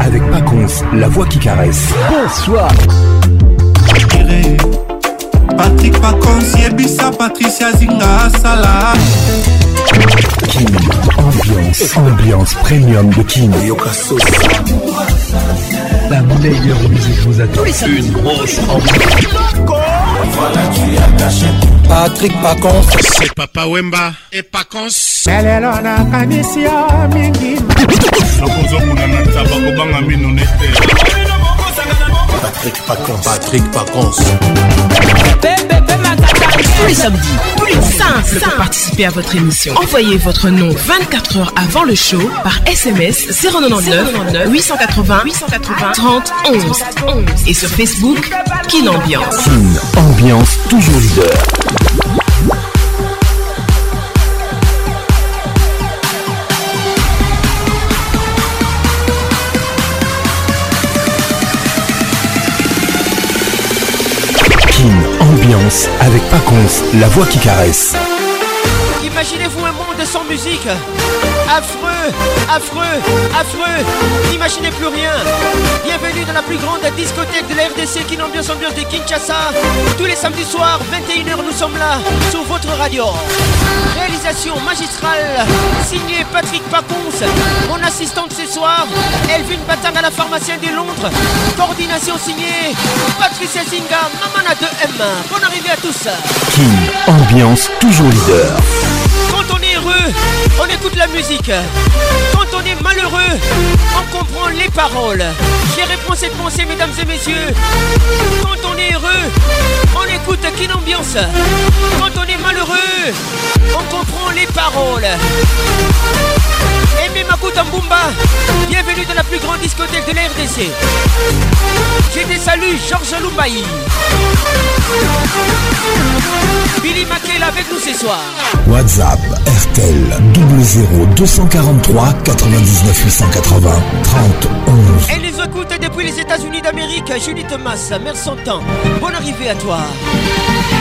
avec Paconce, la voix qui caresse. Bonsoir. Patrick Paconce, Yebisa, Patricia Zinga, Salah. Kim, ambiance, ambiance premium de Kim. La meilleure musique vous attend. Une grosse ambiance. Voilà, tu as caché. Patrick Pacons. C'est Papa Wemba et Pacons. Lelo na kanisi yo mingi. Nakozomona na tabakobanga mino nete. Patrick Pacons. Patrick Pacons. Tous les samedis, plus de 5 pour participer à votre émission. Envoyez votre nom 24 heures avant le show par SMS 099 880 880 30 11 11 et sur Facebook Kin Ambiance. une Ambiance toujours leader. avec Paconce, la voix qui caresse. Imaginez-vous un monde sans musique Affreux, affreux, affreux, n'imaginez plus rien. Bienvenue dans la plus grande discothèque de la RDC qui l'ambiance ambiance de Kinshasa. Tous les samedis soirs, 21h, nous sommes là sur votre radio. Réalisation magistrale, signée Patrick Pacons, mon assistante ce soir, Elvin Batang à la pharmacienne de Londres. Coordination signée Patricia Zinga, Mamana 2M. Bonne arrivée à tous. King, ambiance toujours leader on écoute la musique. Quand on est malheureux, on comprend les paroles. J'ai réponse et pensée, mesdames et messieurs. Quand on est heureux, on écoute qu'une ambiance. Quand on est malheureux, on comprend les paroles. Et en Mbumba, bienvenue dans la plus grande discothèque de la RDC. J'ai des saluts Georges Loumbaï Billy Mackey avec nous ce soir. WhatsApp RTL 00 243 99 880 30 11. Elle les écoute depuis les États-Unis d'Amérique. Julie Thomas, merci son temps. Bonne arrivée à toi.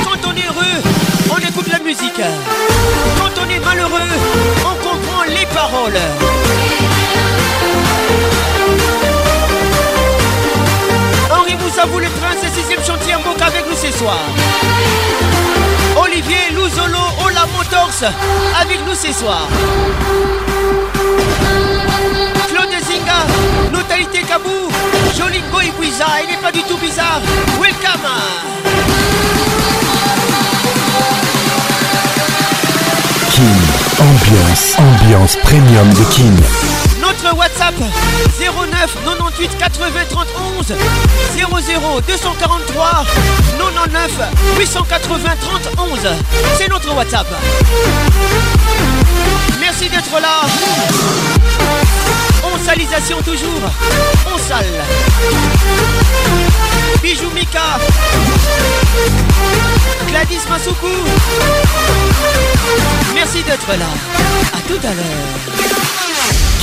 Quand on est heureux, on écoute la musique. Quand on est malheureux, on comprend les paroles. Henri vous le prince et sixième chantier en boca avec nous ce soir. Olivier Louzolo, Ola Motors avec nous ce soir. Claude Zinga, Notalité Kabou, Boy bizarre. il n'est pas du tout bizarre. Welcome! King ambiance, ambiance premium de King. WhatsApp 09 98 80 31 00 243 99 880 31 C'est notre WhatsApp. Merci d'être là. On salisation toujours. On sale. Bijou Mika. Gladys Masuku Merci d'être là. À tout à l'heure.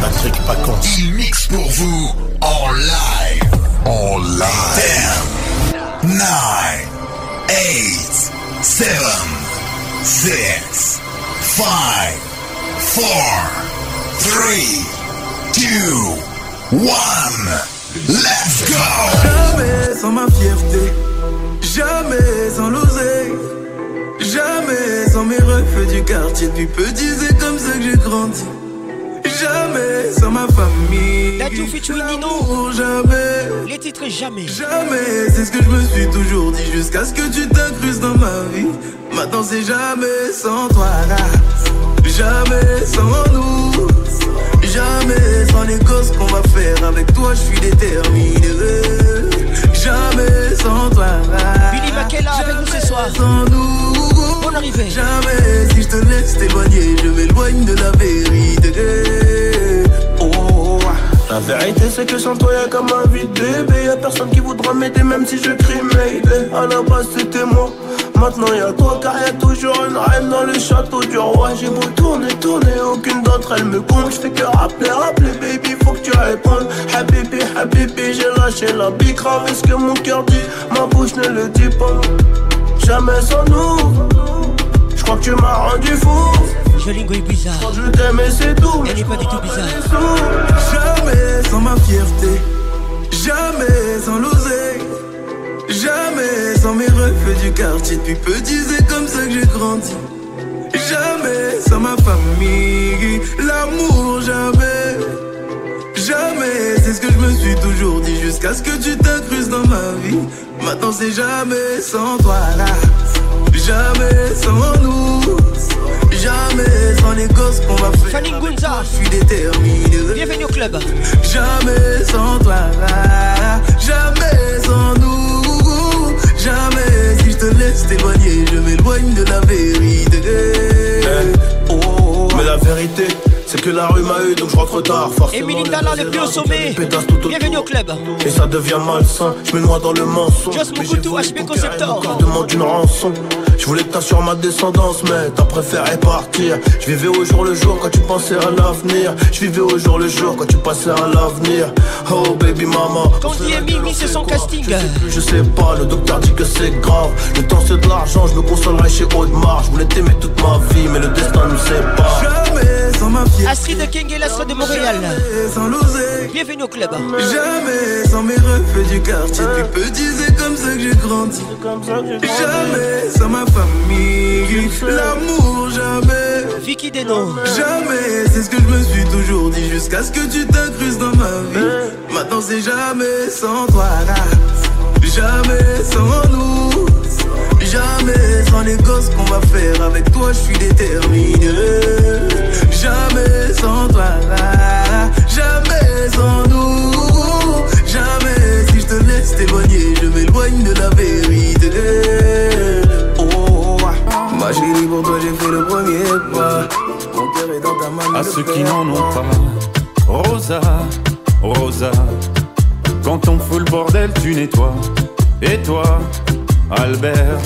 Patrick Pacons. Il mixe pour vous en live. En live. 10, 9, 8, 7, 6, 5, 4, 3, 2, 1. Let's go! Jamais sans ma fierté, jamais sans l'oseille, jamais sans mes refs du quartier. Depuis peu, disais comme ça que j'ai grandi jamais sans ma famille. L'amour jamais. Les titres jamais. Jamais, c'est ce que je me suis toujours dit jusqu'à ce que tu t'incrustes dans ma vie. Maintenant c'est jamais sans toi Jamais sans nous. Jamais sans les gosses qu'on va faire avec toi, je suis déterminé. Jamais sans toi là. avec nous ce soir. Sans nous. Bonne arrivée. Jamais si je te laisse t'éloigner, je m'éloigne de la vérité. La vérité c'est que sans toi y'a comme un vide bébé Y'a personne qui voudra m'aider même si je crie est, À la base c'était moi Maintenant y'a toi car y'a toujours une reine dans le château du roi J'ai beau tourner, tourner, aucune d'entre elles me compte J'fais que rappeler, rappeler baby, faut que tu répondes Habibi, habibi, j'ai lâché la big Grave ce que mon cœur dit, ma bouche ne le dit pas Jamais sans nous je crois que tu m'as rendu fou. Jolie est bizarre. je t'aime et c'est tout. Elle n'est pas du tout bizarre. Jamais sans ma fierté. Jamais sans loser Jamais sans mes reflets du quartier. Depuis petit, c'est comme ça que j'ai grandi. Jamais sans ma famille. L'amour, jamais. Jamais, c'est ce que je me suis toujours dit jusqu'à ce que tu t'incrustes dans ma vie. Maintenant c'est jamais sans toi là. Jamais sans nous, jamais sans les gosses qu'on va faire. Fanny Gunza, je suis déterminé. Bienvenue au club. Jamais sans toi, jamais sans nous, jamais si je te laisse t'éloigner, je m'éloigne de la vérité. Eh. Oh. mais la vérité. C'est que la rue m'a eu donc je rentre tard forcément. Émilie au Bienvenue au club Et ça devient malsain Je me noie dans le mensonge Just Mugutu, HP Conceptor demande une rançon je voulais que t'assures ma descendance mais t'as préféré partir Je vivais au jour le jour quand tu pensais à l'avenir Je vivais au jour le jour quand tu pensais à l'avenir Oh baby mama Quand Mimi c'est son casting je sais, plus, je sais pas le docteur dit que c'est grave Le temps c'est de l'argent je me consolerai chez Audemars Je voulais t'aimer toute ma vie mais le destin nous pas de King et l'astre de Montréal. Sans Bienvenue au club. Jamais sans mes refus du quartier. peux petit, comme ça que j'ai grandi. Jamais sans ma famille. L'amour, jamais. Vicky Denon. Jamais, c'est ce que je me suis toujours dit. Jusqu'à ce que tu t'incrustes dans ma vie. Maintenant, c'est jamais sans toi. Jamais sans nous. Jamais sans les gosses qu'on va faire. Avec toi, je suis déterminé. Jamais sans toi là, jamais sans nous. Jamais si je te laisse t'éloigner, je m'éloigne de la vérité. Oh, ma chérie, pour toi j'ai fait le premier pas. Mon cœur est dans ta main. À ceux qui n'en ont pas, Rosa, Rosa. Quand on fout le bordel, tu nettoies. Et toi, Albert,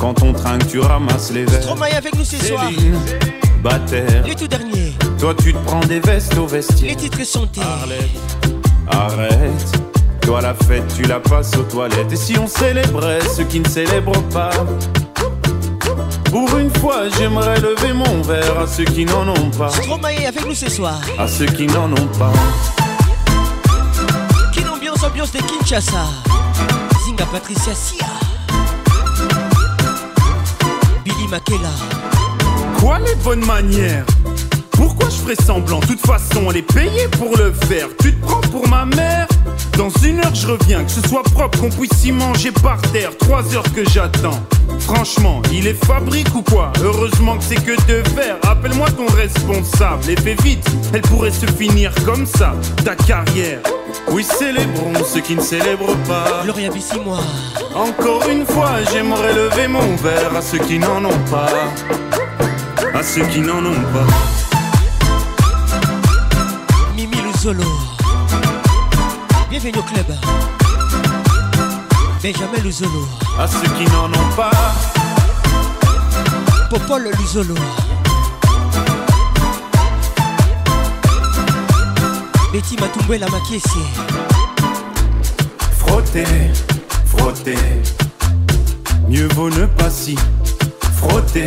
quand on trinque, tu ramasses les verres. Stromae avec nous ce et tout dernier. Toi, tu te prends des vestes au vestiaire. Les titres sont Arlette, arrête. Toi, la fête, tu la passes aux toilettes. Et si on célébrait ceux qui ne célèbrent pas pour une fois, j'aimerais lever mon verre à ceux qui n'en ont pas. Stromae avec nous ce soir. À ceux qui n'en ont pas. Quelle ambiance, ambiance de Kinshasa. Zinga Patricia Sia. Billy Makela quoi les bonnes manières Pourquoi je ferais semblant De toute façon, on est payé pour le faire. Tu te prends pour ma mère Dans une heure, je reviens. Que ce soit propre, qu'on puisse y manger par terre. Trois heures que j'attends. Franchement, il est fabrique ou quoi Heureusement que c'est que de verre. Appelle-moi ton responsable et fais vite. Elle pourrait se finir comme ça, ta carrière. Oui, célébrons ceux qui ne célèbrent pas. Gloria moi Encore une fois, j'aimerais lever mon verre à ceux qui n'en ont pas à ceux qui n'en ont pas. Mimi Luzolo, bienvenue au club. Benjamin Luzolo, à ceux qui n'en ont pas. Popole Luzolo. Betty m'a tombé la maquillée. Frotter, frotter, mieux vaut ne pas si frotter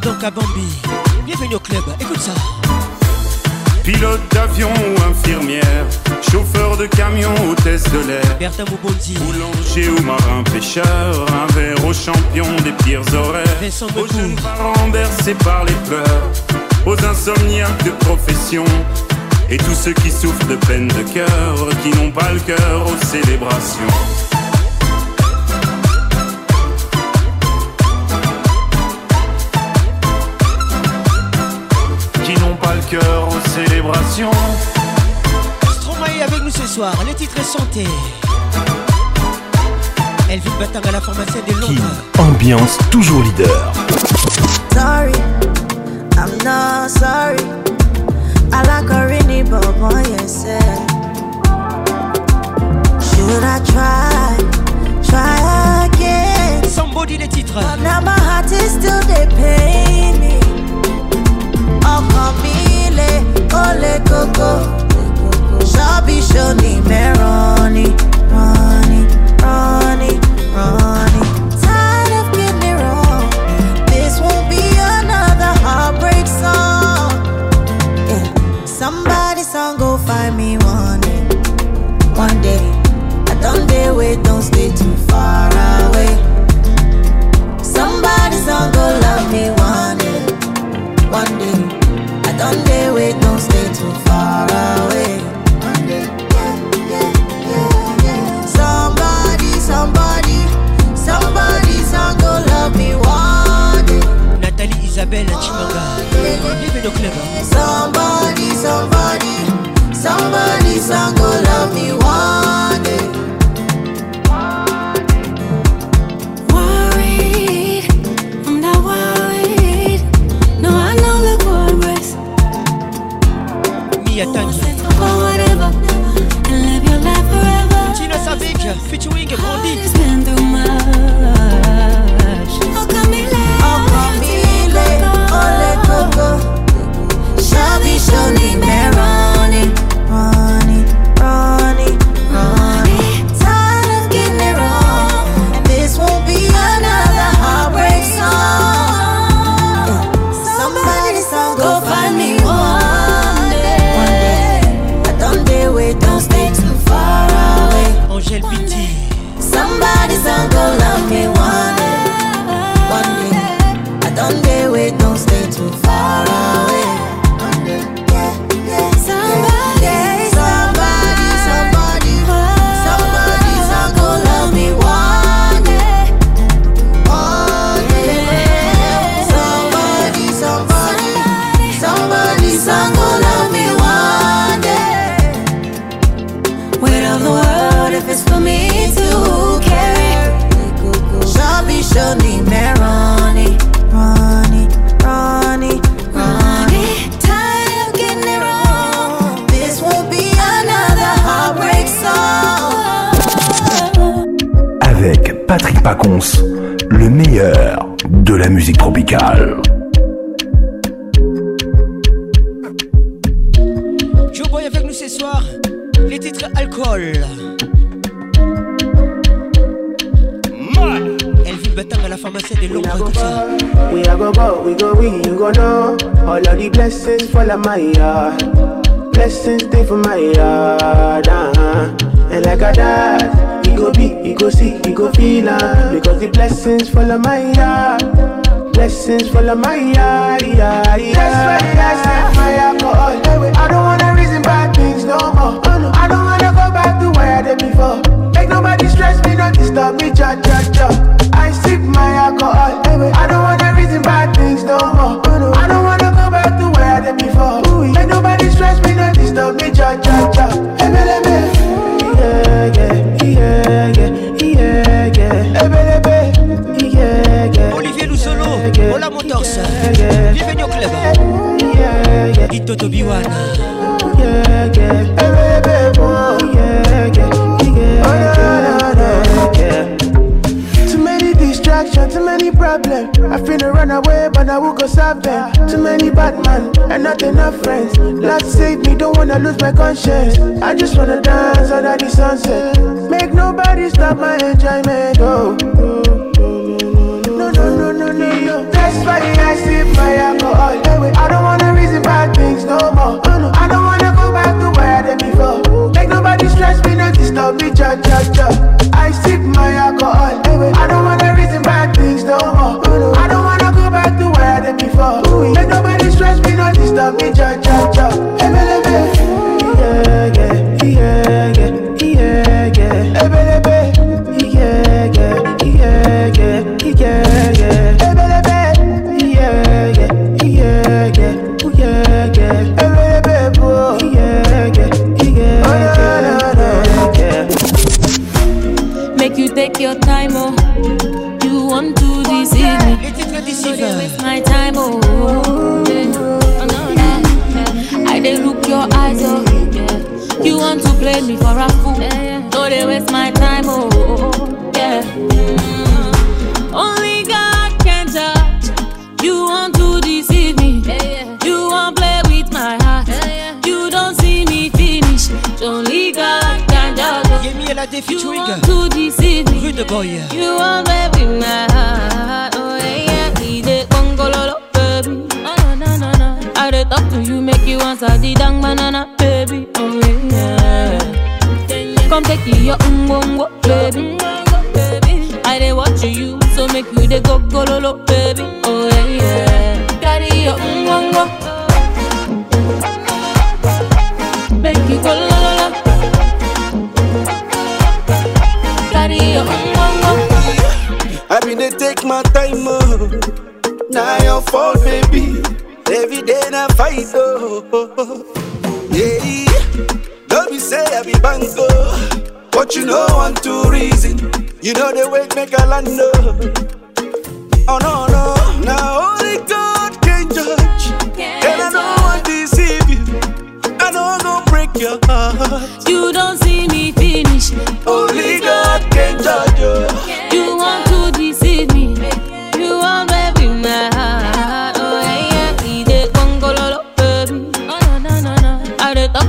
donc à Bienvenue au club, écoute ça. Pilote d'avion ou infirmière, chauffeur de camion, test de l'air. Boulanger ou marin pêcheur, un verre aux champions des pires horaires. aux jeunes parents bercés par les pleurs, aux insomniaques de profession. Et tous ceux qui souffrent de peine de cœur, qui n'ont pas le cœur aux célébrations. cœur aux célébrations. Stromae avec nous ce soir, le titre est chanté. Elle vit bâtard à la formation de Londres. Kim, ambiance toujours leader. Sorry, I'm not sorry. I like a rainy boy yes, Should I try, try again? Somebody les titres. But now my heart is still they pain me. Oh, call me ole koko. Sabi shoni me meroni. I just wanna dance under the sunset.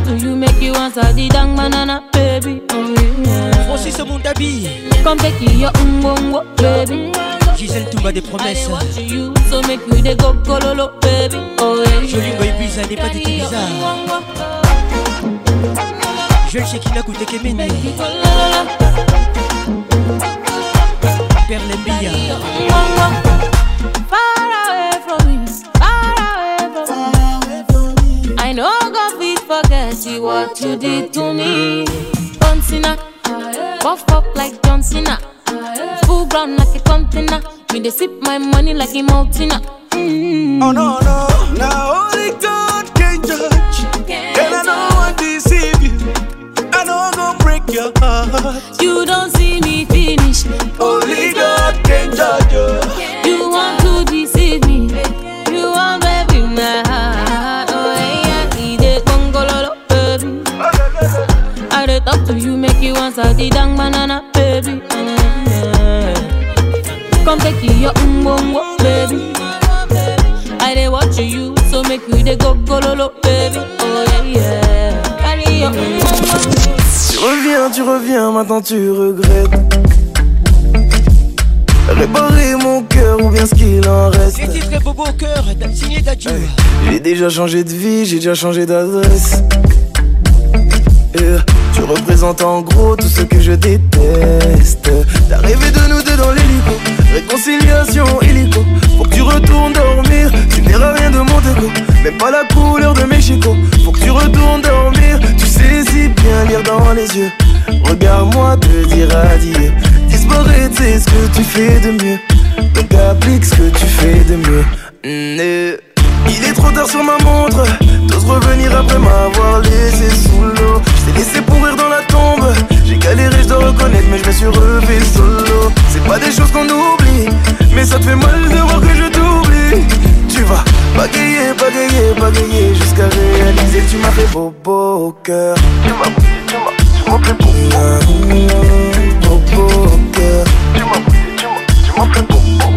Do you make you want the dang manana baby? Oh yeah. Aussi ce monde Comme yo baby. Gisèle des promesses. so make you go baby. Oh yeah. Jolie boy bizarre, n'est pas du tout bizarre. Je le sais qu'il a goûté Kemene. Perle Mbia. what you did to me. John Cena? buff up like John Cena. Full ground like a container. Me they sip my money like a mountain. Mm. Oh no no, now only God can judge. Can't and I don't want to deceive you. I know don't go break your heart. You don't see me finish. Only God can judge you. If you make you want the dang banana, baby? Come take you your umbongo, baby. I dey watch you, so make you dey go go baby. Oh yeah, yeah. Carry your Tu reviens, tu reviens, maintenant tu regrettes. Réparer mon cœur ou bien ce qu'il en reste. beau beau cœur, t'as signé J'ai déjà changé de vie, j'ai déjà changé d'adresse. Tu représentes en gros tout ce que je déteste T'as rêvé de nous deux dans l'hélico Réconciliation illico Faut que tu retournes dormir Tu n'iras rien de mon déco Même pas la couleur de Mexico Faut que tu retournes dormir Tu sais si bien lire dans les yeux Regarde-moi te dire adieu dire c'est ce que tu fais de mieux Donc applique ce que tu fais de mieux mmh, il est trop tard sur ma montre. d'ose revenir après m'avoir laissé sous l'eau. Je laissé pourrir dans la tombe. J'ai galéré, je dois reconnaître, mais je me suis relevé solo. C'est pas des choses qu'on oublie, mais ça te fait mal de voir que je t'oublie. Tu vas bagayer, bagayer, bagayer jusqu'à réaliser que tu m'as fait beau, beau cœur. Tu m'as, tu m'as, tu m'as fait beau, beau, Tu m'as, tu m'as, tu m'as fait beau,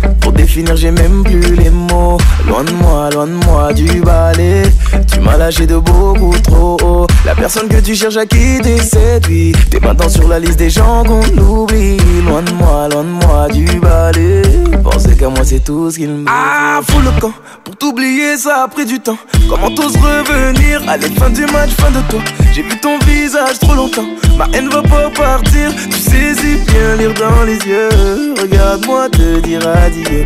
Finir, j'ai même plus les mots. Loin de moi, loin de moi du balai. Tu m'as lâché de beaucoup trop haut. La personne que tu cherches à quitter C'est lui, T'es maintenant sur la liste des gens qu'on oublie. Loin de moi, loin de moi du balai. Pensez qu'à moi, c'est tout ce qu'il me. Ah, fou le camp. Pour t'oublier, ça a pris du temps. Comment tous revenir la fin du match, fin de toi. J'ai vu ton visage trop longtemps. Ma haine va pas partir. Tu saisis bien lire dans les yeux. Regarde-moi te dire adieu.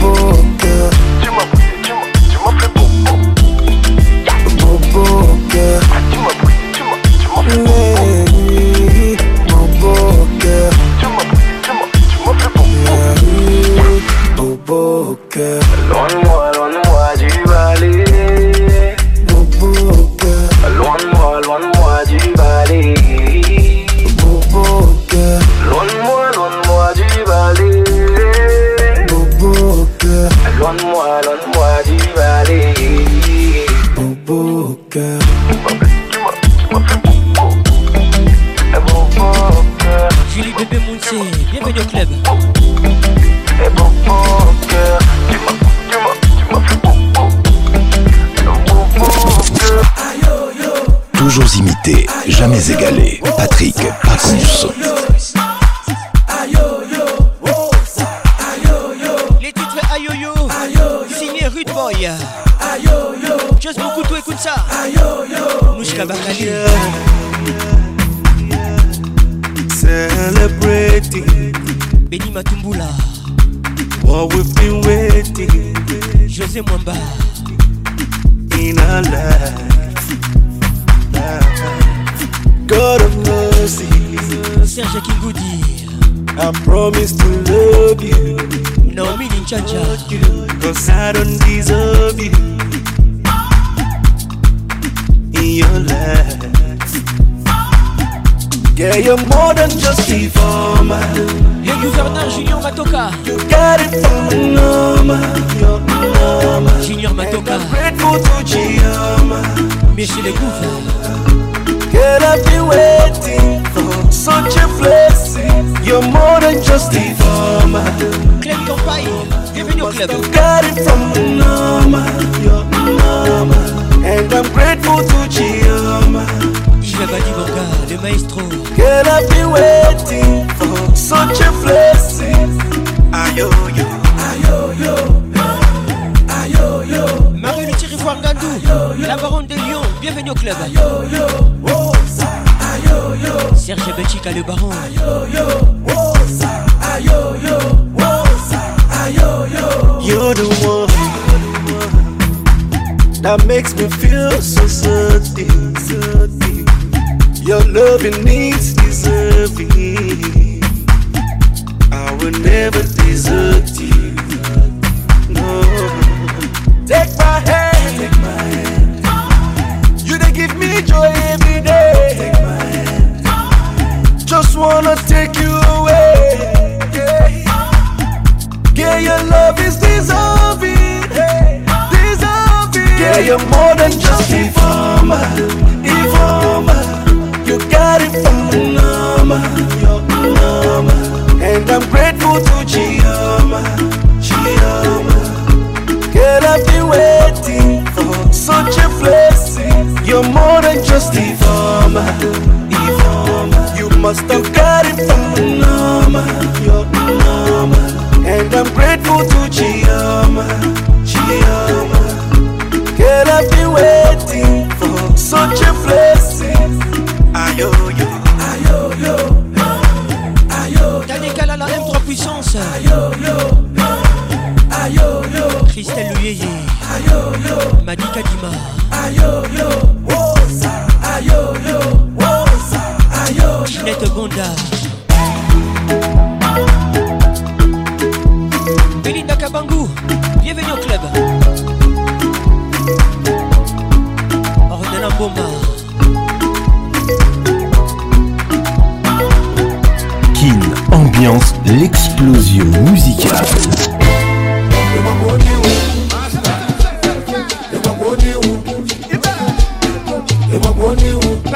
boca. De uma boca, de uma, de uma You Boca. De uma jamais égalé. Patrick Pacons. Les titres Ayoyo, signé Rude Boy. Just beaucoup tout écoute ça. Mouchka Bakali. Celebrating. Béni Matumbula. What we've been waiting. José Mwamba. In our life. God of mercy. Serge Kigoudi. I promise to love you. No meaning, Chacha. Cause I don't deserve you. In your life. Yeah, you're more than just a former. Le gouverneur Junior Matoka. You got it from the normal. Junior Matoka. Grateful to Chioma. Monsieur le gouverneur. Girl, I've been waiting for such a blessing. You're more than just a farmer. Club Kampai, bienvenue au club. You got it from the mama, your mama. And I'm grateful to Chioma. Ivabadi maestro. Girl, I've been waiting for such a blessing. Ayo, yo. la baronne de Lyon, bienvenue au club. Serge Belchica, le baron. You're the one that makes me feel so certain. Your loving needs deserving. I will never desert my hand. Take my hand. You they give me joy every day. Take my hand. Just wanna take you away. Yeah, yeah your love is deserving. Deserving. Yeah, you're more than just former, former. You got it from the number. Your number. And I'm grateful to Giamma. Giamma. Girl, I've been waiting for. Such a blessing. You're more than just a farmer. You must have got it from the normal. Your normal. And I'm grateful to Gioma. Gioma. Girl, I've been waiting for such a blessing. Ayo, yo. Ayo, yo. Ayo, yo. Yannick, elle a la M3 puissance. Ayo, yo. Christelle Yeye Madi Kadima Ginette Bonda Belinda Kabangu, Bienvenue au club Ornella Boma Ambiance l'explosion musicale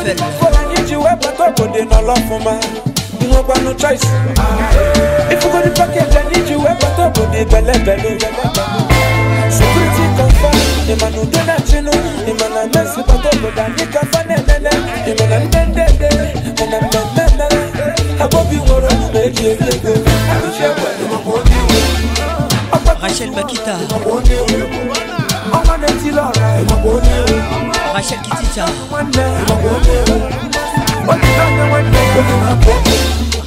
go dey no love for ma you no no choice if you go the package i need you wey pato go dey belle belle security confam imanu dona chinu imana messi pato go da ni kafa nenene imana ndendende imana mmemmeme agbobi woro meji elego Rachel Bakita. Rachel Kitita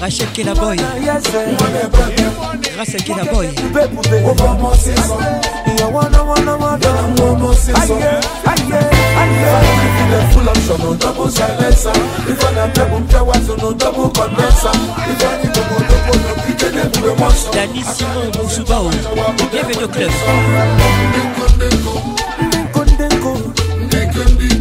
Rachel Kenaboy Rachel Kenaboy Full option on double silencer. If I don't double pair, what's on double condenser? If I need double double, no quitter the blue monster. Danny Simon Mousoubao, bienvenue au club.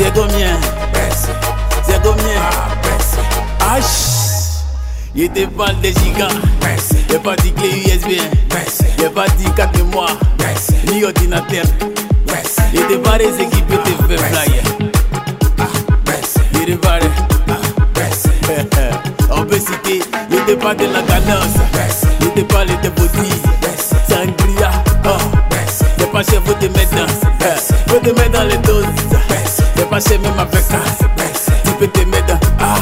C'est combien C'est combien Ah, il était pas des gigas. a pas dit clé USB. a pas dit 4 Ni ordinateur. Il était des équipes de fait Il était pas Il était de la cadence. Il était pas les C'est Sangria. Oh. Y'a pas chez vous de mettre dans. Faut te mettre dans les c'est même avec ça. Tu peux te mettre Ah,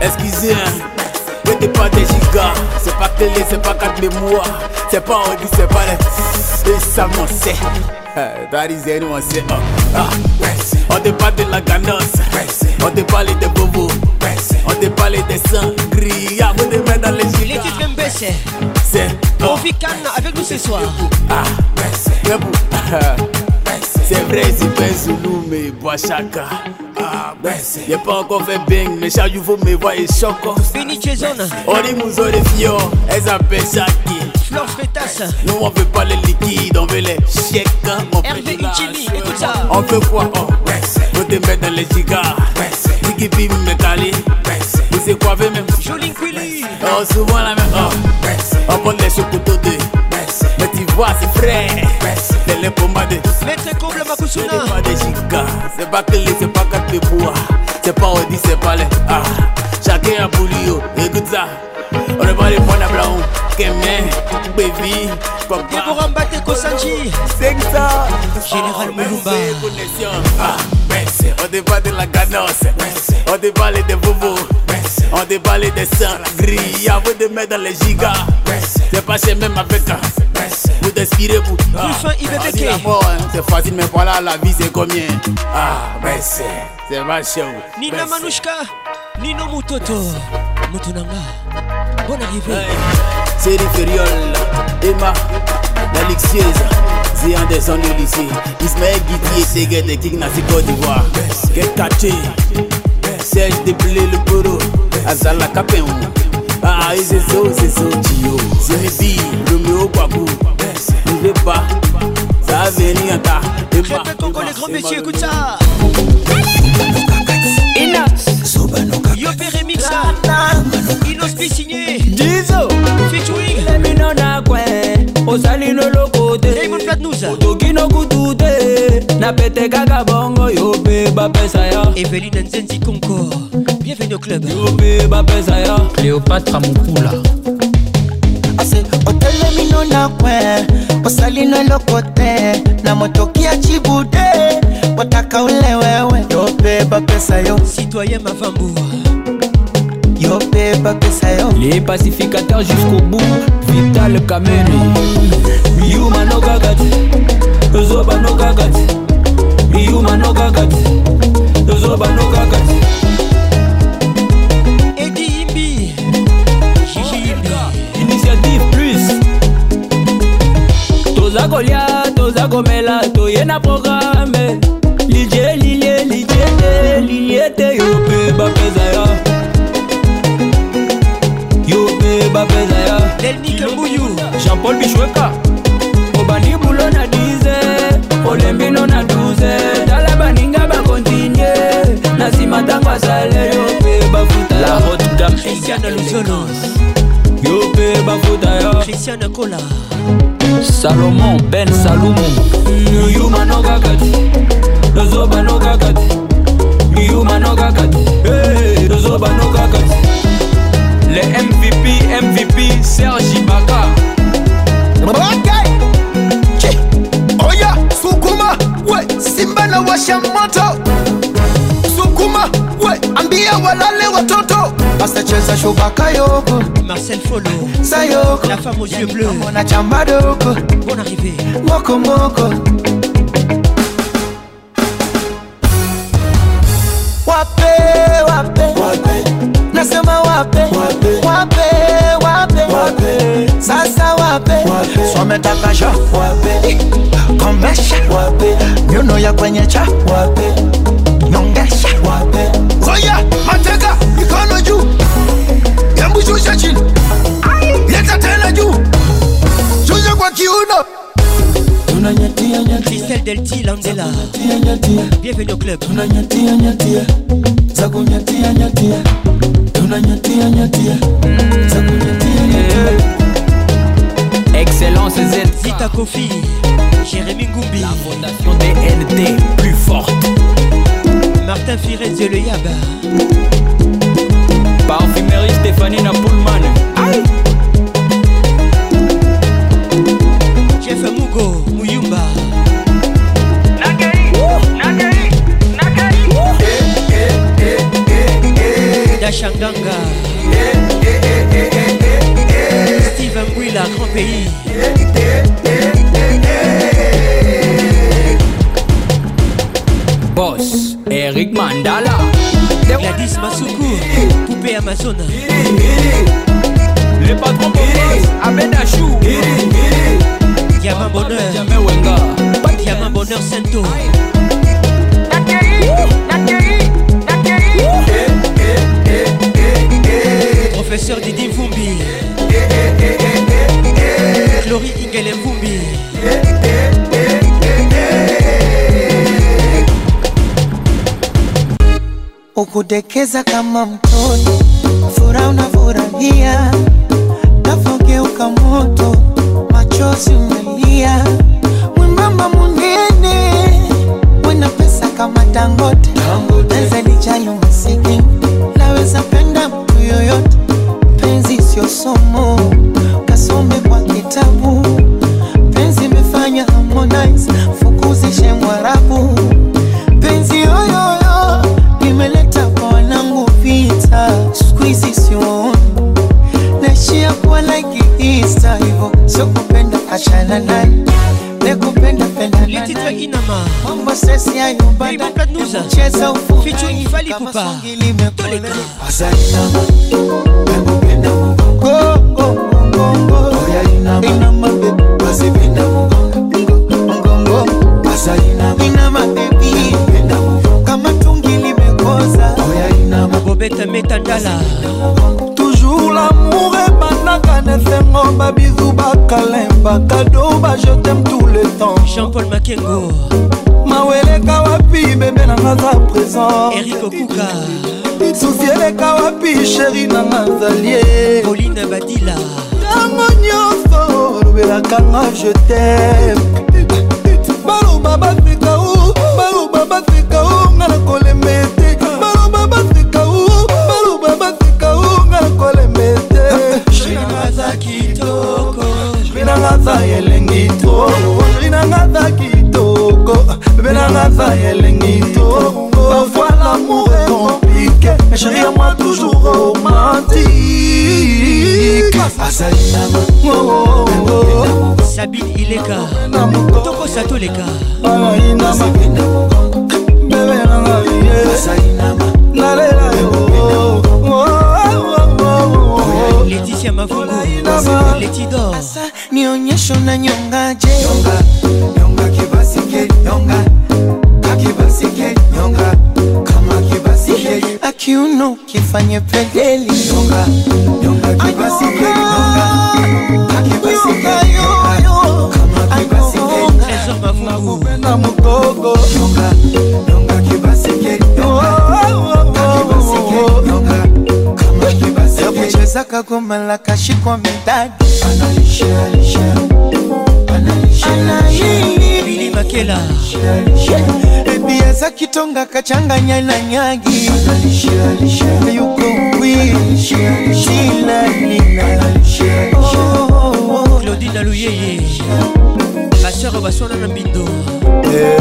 excusez, mais t'es pas des gigas. C'est pas télé, c'est pas 4 mémoires. C'est pas Audi, c'est pas les. Et ça, m'en sait. nous on sait. ah. On te parle de la ganance. On te parle de bobos. On te parle des sangria gris. On te dans les gigas. Les C'est. On vit avec nous ce soir. Ah, C'est vrai, c'est ben Zulu, mais Boachaka. Ah, ben Y'a pas encore fait bang, mais chaque jour me voyez et choco. Fini chez zone. On dit mouzo les fio, elles appellent Shaki. Florence Pétasse. Nous on veut pas les liquides, on veut les chèques. Hein, on Hervé Uchimi, écoute ça. On veut quoi Oh, ben vous te mettre dans les gigas. Ben Tiki Bim Metali. Ben Vous savez quoi, même Jolie Quilly. Oh, souvent la même. Oh, ben On prend les chocotos deux. quasi frais C'est le pommade Lettre comble ma couchuna C'est pas des chica C'est pas que les c'est pas quatre bois C'est pas Audi c'est pas les ah Chacun a pour écoute ça On Everybody wanna blow Kemen, baby, papa Deborah Mbate Kosanji ça. Général ah, Moulumba Ah, merci On déballe de la ganosse On déballe des bobos On déballe des sangries vous de mettre dans les gigas C'est pas chez même avec un vous respirez vous ah, hein. C'est facile mais voilà la vie c'est combien Ah c'est ma chère. Nina Manouchka Nino Mutoto Motonanga Bonne arrivée C'est Feriol Emma La Lixieuse Zéan des Andes lycée Ismaël Guidi et Seguet des Kignas et Côte d'Ivoire Getaché Serge Déblé le Poro Azala Capenou Ah Ezezo Zezo Tio Zemibi Romeo Bakou Ne vais pas Ça va venir en tas Répète Congo les grands messieurs écoute ça Inas Sobanoka Yopé Remix Inospi signé Dizo Featuring Lemino nakwe ozali lolokote otoki nokutu te napete kaka bongo yo mpe bapesa ya eveline nzenzi concord bienvenu au club yo mpe bapesa ya cléopatra mokula ase otelemino nakwe osali noloko te na motoki ya cibu te wataka ule wewe, yobeba pesa yo, citoyen mavambu yobeba pesa yo, les pacificateurs jusqu'au bout, Vital Kameni, yuma no gagati, zoba no gagati, yuma no gagati, zoba no gagati. Initiative plus toza kolia toza komela toye na programe lilie lijete liliete yope bapeza ya yope bapeza ya delnikebuyu jean-paul bishweka obandi bulo na 10 olembino na 12 tala baninga bakontinye na nsima ntango asale yope bafuta la hot gam christiane lusionos yope bafuta yo christiane kola salomon ben salumu yuma nokakati tozoba nokaka te liuma nokaka te tozoba nokaka te le mvp mvp sergi baka okay. oya sukuma we simba na washa moto sukuma we ambia walale watoto asacheza shubaka yoko marcel folo sayoko la femme aux yeux bleus mona chambadoko bon arrivé mokomoko moko. wape wape, wape. Nasema wape wape, wape, wape. Sasa wape, wape. Swametakasha wape, komesha eh, wape, nyuno ya kwenye cha wape, nyongesha wape. Oya, mateka mikono juu, yambushusha chini Christelle Delti Landela Bienvenue au club hmm. Excellence Z Zita Kofi Jérémy Goubi La fondation NT, plus forte Martin Firet le Yaba Parfumerie Stéphanie Napoulman Chef Jeff Mugo Dashanganga Steven la grand pays Boss, Eric Mandala Gladys Masuku, poupée Amazon Le patron Y'a ma bonheur, y'a bonheur Sento. Professeur Didi Vumbi. Glory Ingele Vumbi. Ukudekeza kama mtoto, furaha unafurahia, tafogeuka moto, machozi ume Maria mwembamba munene mwena pesa kama Dangote, ezali jalo masikini, naweza penda mtu yoyote, penzi sio somo shanana nekupenda pendalititwa inama mamosesi ya nyumbananucheza ufufuifalikupatolekaazalinamakupenda mugongo mugongo oyainamainamabebazipenda mugongo mugongo azalinaminamabebi kama tungi limekoza oyainamakobeta metandala toujours lamour banesengo babizu bakalemba kado bajetem tout le temps jean-paul makengo maweleka wapi bebe nanga za présent erik okuka susi eleka wapi sheri nanga zalie polina badila ntango nyonso olobelakanga je tem azali nango sabine ileka tokosa toleka nalela yo leticia mafungu letidor nionyesho na nyonga je nyonga, nyonga kibasike nyonga kiuno kifanye pedeli nyonga nyonga kibasi nyonga yo kama kibasi nakupenda mugogo nyonga nyonga kibasi yakuchezaka gomala kashikwa midadi analisha analisha analisha bakela ebi aza kitonga kachanganya na nyagi yuko wiilalinaclodina oh, luyeye basero baswana na mbindo eh,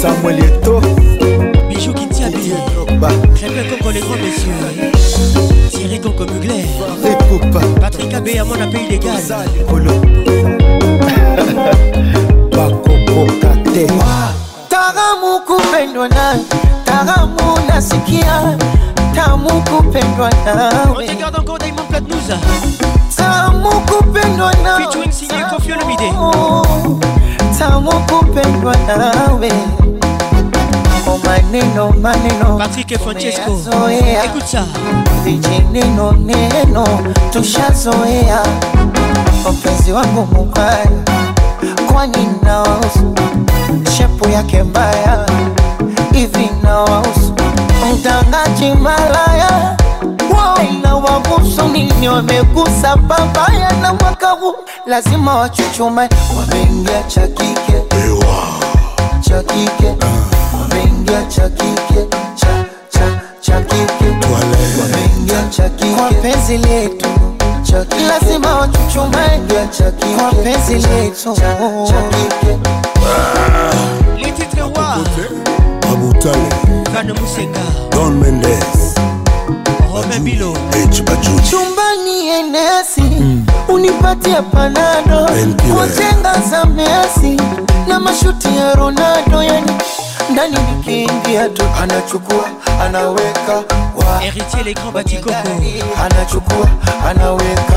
samuel eto bijou kintiabi crépin congo les grands messieurs Thierry Conco Mugler Patrick Abé à mon appel illégal bakokoka te taramu kupendwa na taramu nasikia tamu kupendwa nawe tamu kupendwa nawe tamu kupendwa nawe oh, maneno maneno Patrick Francesco écoute ça vijineno neno tushazoea upenzi wangu mubaya, kwani nawahusu? Shepu yake mbaya hivi nawahusu? Mtangaji malaya inawahusu nini? Wamegusa babaya na mwaka huu lazima wachuchume, wameingia cha kike cha kike ah. wameingia cha kike cha cha cha kike wameingia cha kike kwa penzi letu chaki lazima ya chaki wachuchumaige wapenzi letu chakike Abutale, Kane Musega, Don Mendez, Rome Bilo, H Chumba ni enesi mm. unipatie panado Kwa jenga za mesi na mashuti ya Ronaldo, yani ndani nikiingia tu anachukua anaweka anachukua, héritier les grands batikoko, anachukua anaweka,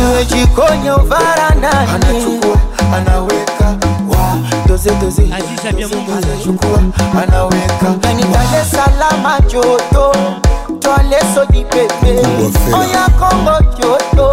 iwe jikoni au varandani, anachukua anaweka doze doze Aziza bien mon bro Chukua anaweka Ndani tale salama joto Toale sodi pepe Oya Kongo joto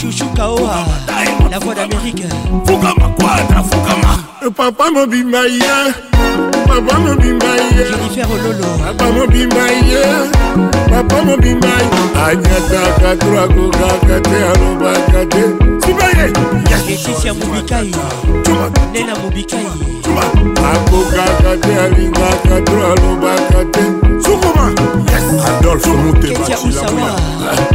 Chouchou Kaoa, la voix d'Amérique. Fukama Quadra, Fukama. Eh, papa mobimba ye, papa mobimba ye. Jennifer Ololo. Papa mobimba ye, papa mobimba ye. Anyataka twakokaka te alobaka te. Sibaye. Leticia Mobikai. Chuma. Nena Mobikai. Chuma. Akokaka te alingaka to alobaka te. Sukuma. Yes. Adolphe Mouté Matila. Ketia Usawa. Ah.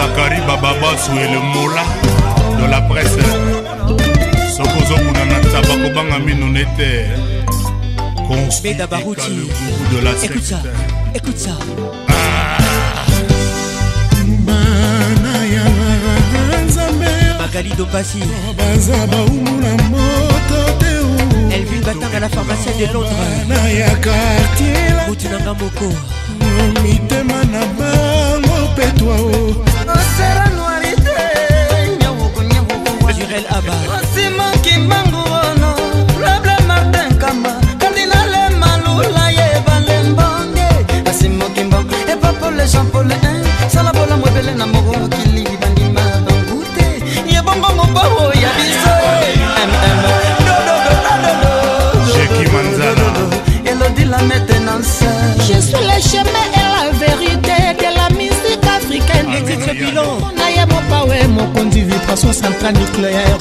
Zachary Bababasu et le Mola de la presse. Sokozo Mounana Tabakobanga Minonete. Beda Barouti. Le gourou de la secte. Écoute ça, écoute ça. Magali Dompassi. Elvin Batang à la pharmacie de Londres. Routinanga Moko. mitema na bango petwa o oh. غسر الوريدين يوغن يوغن وجه الأبا station centrale nucléaire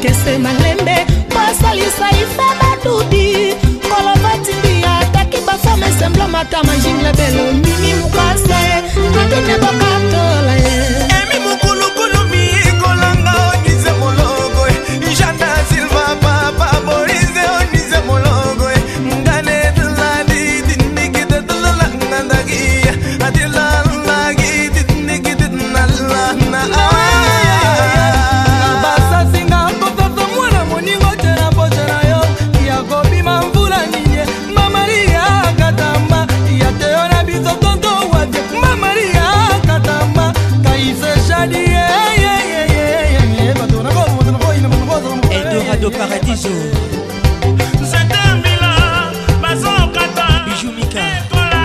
kese malembe basalisa ife badudi kolobatindi ataki bafame semblamata majingle belo mimi mukase atene bokatola ye emi mokulukulu mikolanga onise moloko janda silva paradiso nzete mbila bazokata bijumika ekola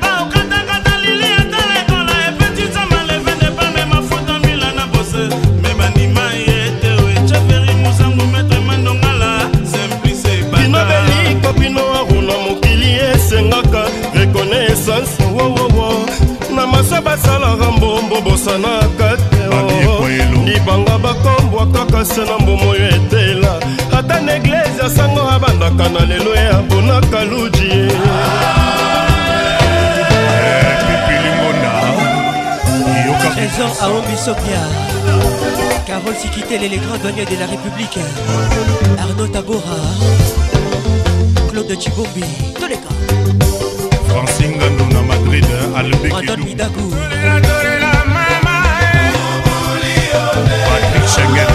baokatakata lili ata ekola epetitama levende pame mafuta mbila na bose me bandima ye teo echeferi mosango metre mandongala zemplise bino beliko bino aruna mokili esengaka rekonaissance wowowo na masa basalaka mbombo bosanaka te oh, oh. libanga bakombwaka kasi na mbomo yo ete à ata na eglize ya sango abandaka na lelo ya bonaka luji Trésor à Ombisokia Carole Sikitel et les grands douaniers de la République Arnaud Tabora Claude Chibombi Tous les gars Francine Gandouna Madrid Brandon Midago Patrick Schengen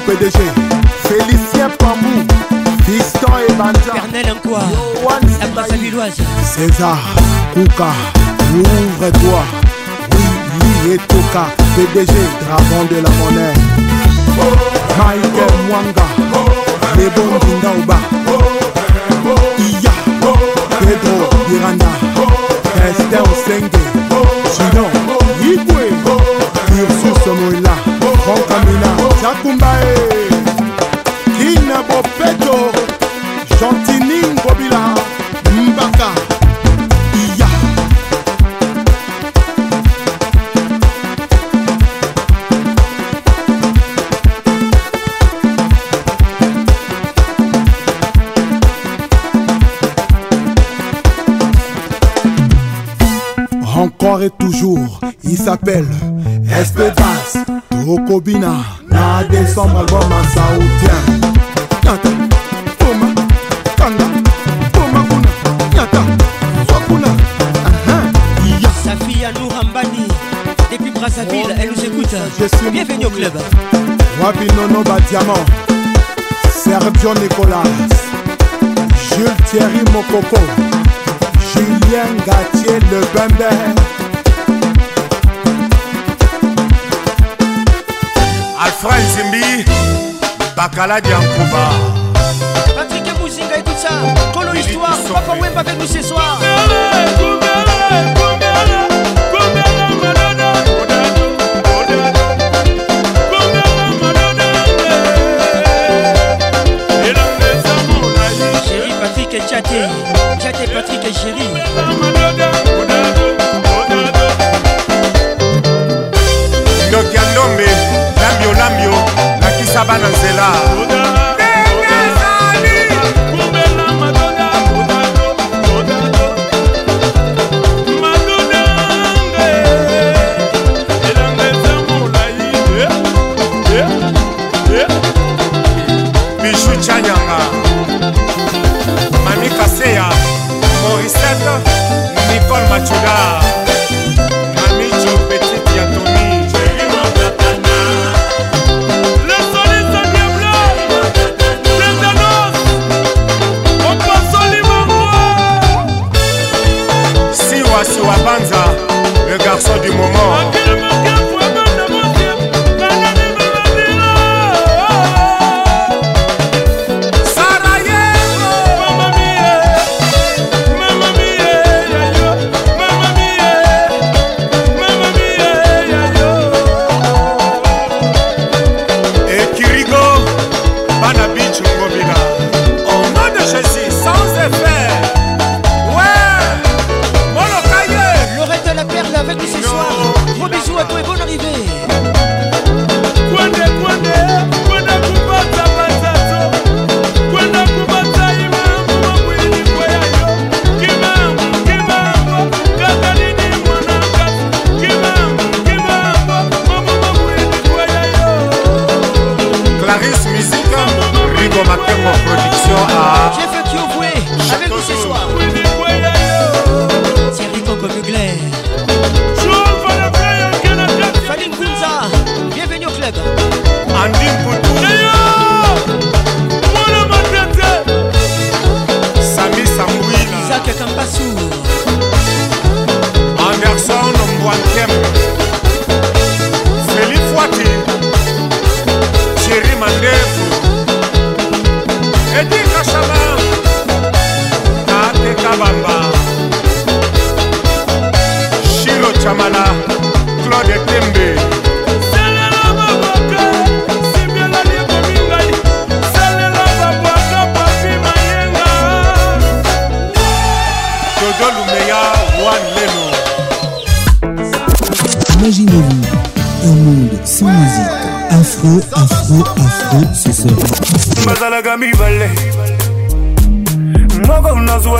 Pamou PDG, Félicien Pamou, Fiston et Banja, Pernel Nkoa, Yohan Sabiloise, César, Kouka, ouvre-toi, oui, et Toka, PDG, dragon de la monnaie, Michael Mwanga, Lebon Kindaouba, Iya, Pedro Miranda, Esther Osenge, Gino, Igwe, Ursus Moïla. konkamina jakumbae eh. kina bopeto gentini ngobila okobina na décembre album a saoutien nyata toma kanga toma kuna nyata swakuna uh-huh. ya safia luhambani depuis brazzaville elle nous écoute bienvenue au club wapi nono badiamant sergio nicolas jules thierry mokoko julien gatier le bember fran zimbi bakaladi yankuba patrik muzinga et tout ça colo histoire papa web avec nous ce soir Chéri Patrick Tchaté, Tchaté Patrick Chéri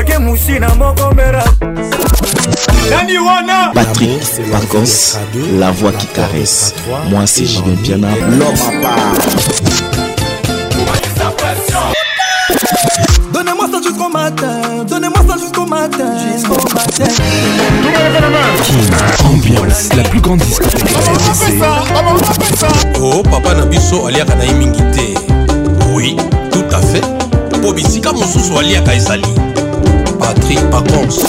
toke musina moko mbera nani wana patrik pacos la voix qui caresse moi c'est julien piana l'homme à part Donnez-moi ça jusqu'au matin, donnez-moi ça jusqu'au matin, jusqu'au matin. Ambiance, la plus grande discothèque Oh papa Nabiso aliaka na mingi te. Oui, tout à fait. Po bisika mosusu aliaka ezali. Patrick Pacons.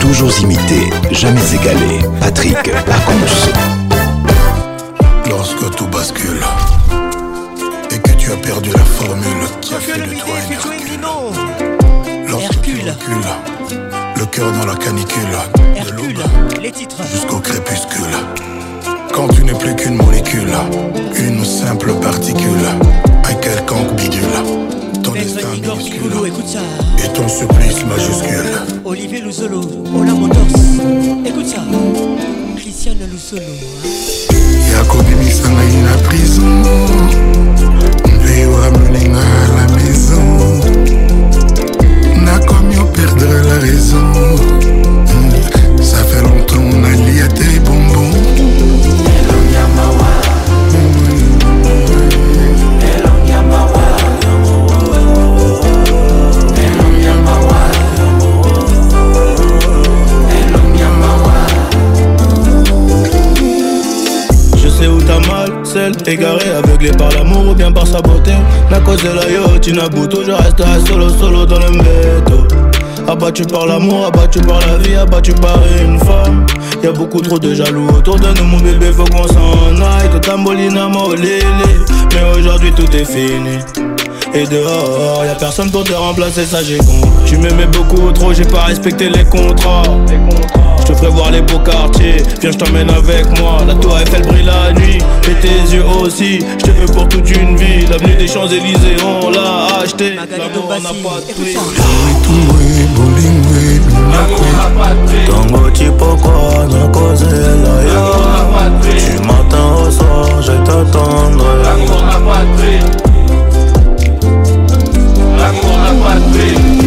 Toujours imité, jamais égalé. Patrick Pacons. Lorsque tout bascule et que tu as perdu la formule qui a fait de toi Lorsque tu recules, le cœur dans la canicule, de les titres jusqu'au crépuscule. Quand tu n'es plus qu'une molécule, une simple particule, un quelconque bidule. Et ton supplice majuscule. Olivier Louzolo, Ola écoute ça. Christiane Louzolo. Yako m'a in la prison. par sa cause de la yacht, toujours je resterai solo, solo dans le métro Abattu par l'amour, abattu par la vie, abattu par une femme Y'a beaucoup trop de jaloux autour de nous, mon bébé, faut qu'on s'en aille Tout molina m'olili, Mais aujourd'hui tout est fini et dehors, y'a personne pour te remplacer, ça j'ai con. Tu m'aimais beaucoup trop, j'ai pas respecté les contrats. Je te ferai voir les beaux quartiers, viens je t'emmène avec moi. La tour Eiffel brille la nuit, et tes yeux aussi. Je te veux pour toute une vie. L'avenue des Champs-Élysées, on l'a acheté. L'amour Tu m'attends au soir, je t'attendrai Pátria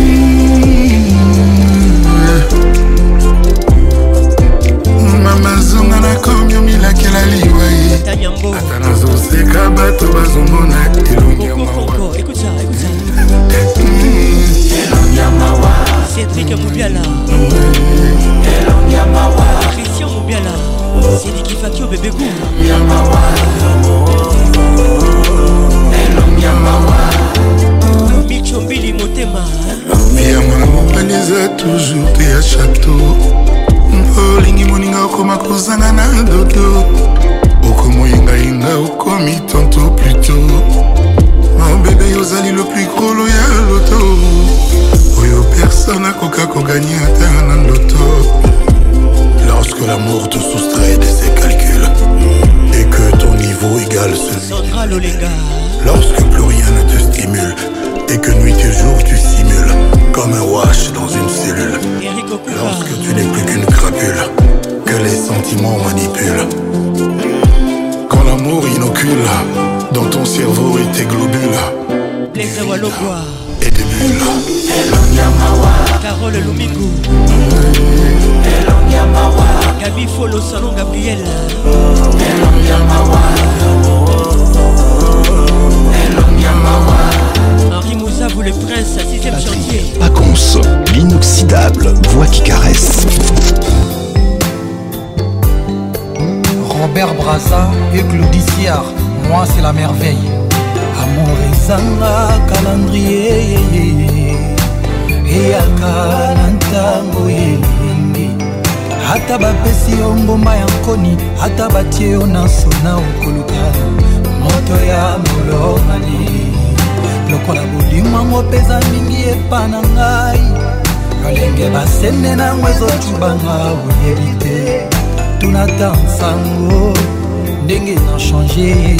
voyage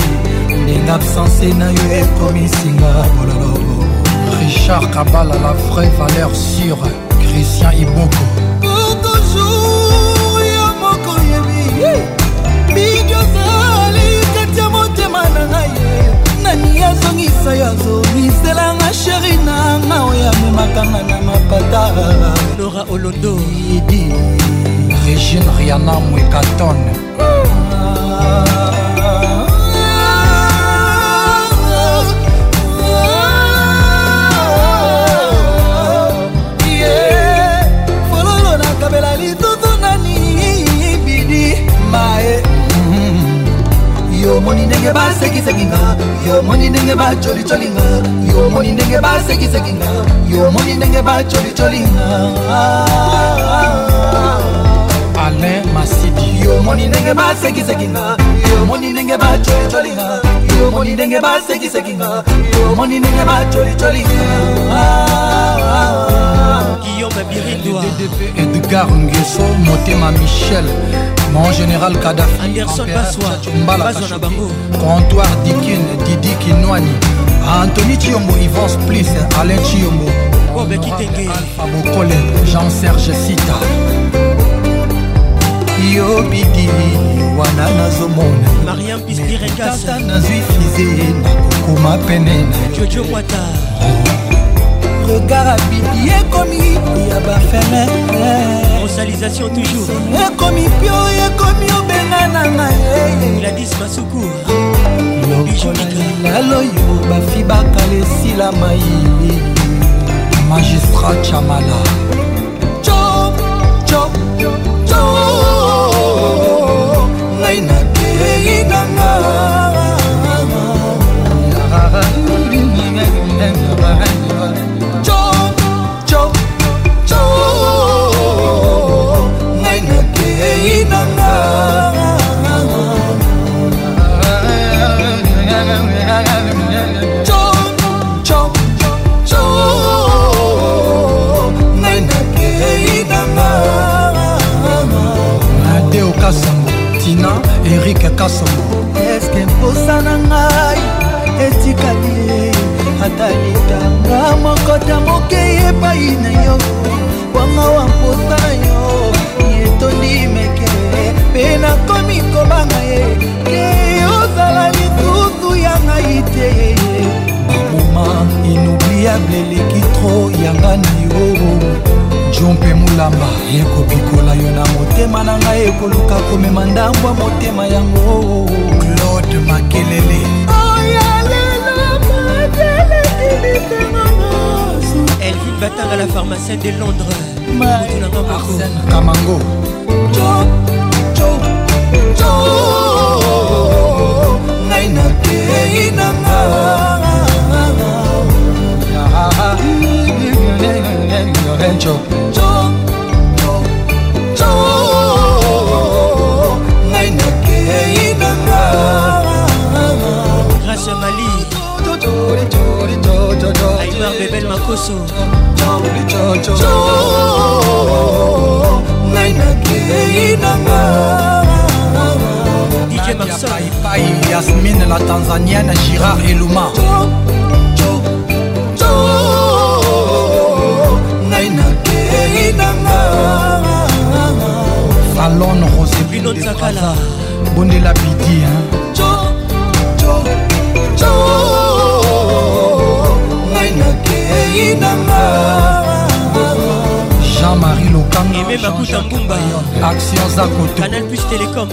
ndenge absence na yo ekomisinga bolalobo richard kabala la vraie valeur sur christian iboko toujours yo moko yebi bidozali kati ya motema na ngai nani azongisa yo azoniselanga sheri nanga oyo amemakanga na mapata nora olondo idi regine riana mwekaton yomoni ndenge basekiseki nga yomoni ndenge bacolicoli nga yomoni ndenge basekiseki nga yomoni ndenge bacolicoli nga alain masidi yomoni ndenge basekiseki nga yomoni ndenge bacolicoli nga yomoni ndenge basekiseki nga yomoni ndenge bacolicoli nga guillaume biridwa ddp edgar ngeso motema michel mon général Kadhafi Anderson Bassoa bango Comptoir Dikin Didi Kinwani Anthony Chiombo Yvon Splis Alain Chiombo Bobe oh, Kitenge Alpha Bokole Jean-Serge Sita yo bidi wana nazomona mariam pispirekasa nazwi fize nakokoma pene na jojo mwata regard abimbi ekomi ya bafeme rosalisation toujours ekomi pio ekomi obenga na ngai gladis masuku lokolalaloyo bafi bakala esila maili magistrat chamala cho cho cho ngai natei nanga nyonso eske mposa na ngai etikali ye ata litanga mokota moke epai na yo wanga wa mposa na yo yetondi meke mpe nakomi kobanga ye ke ozala lisusu ya ngai te moma inoubliable eleki tro yanga na yo jo mpe molamba ekobikola yo na motema na ngai ekoluka komema ndambo ya motema yango claude makelele elvin batanga la pharmacien de londres kamango ngai nakei lorenco ngai nakei nanga grace mali aimar bebel makoso ngai nakei nanga dj marsoyasmine la tanzanienne girard eluma alon rose binozakala bondela bidi ngai nakei nanga jean-marie lokangaeme bakuta mbumba action za koto canal plus telecom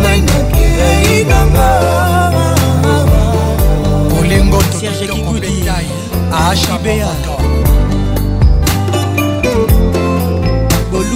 ngai nakei nanga olengo serge kikudi ahibea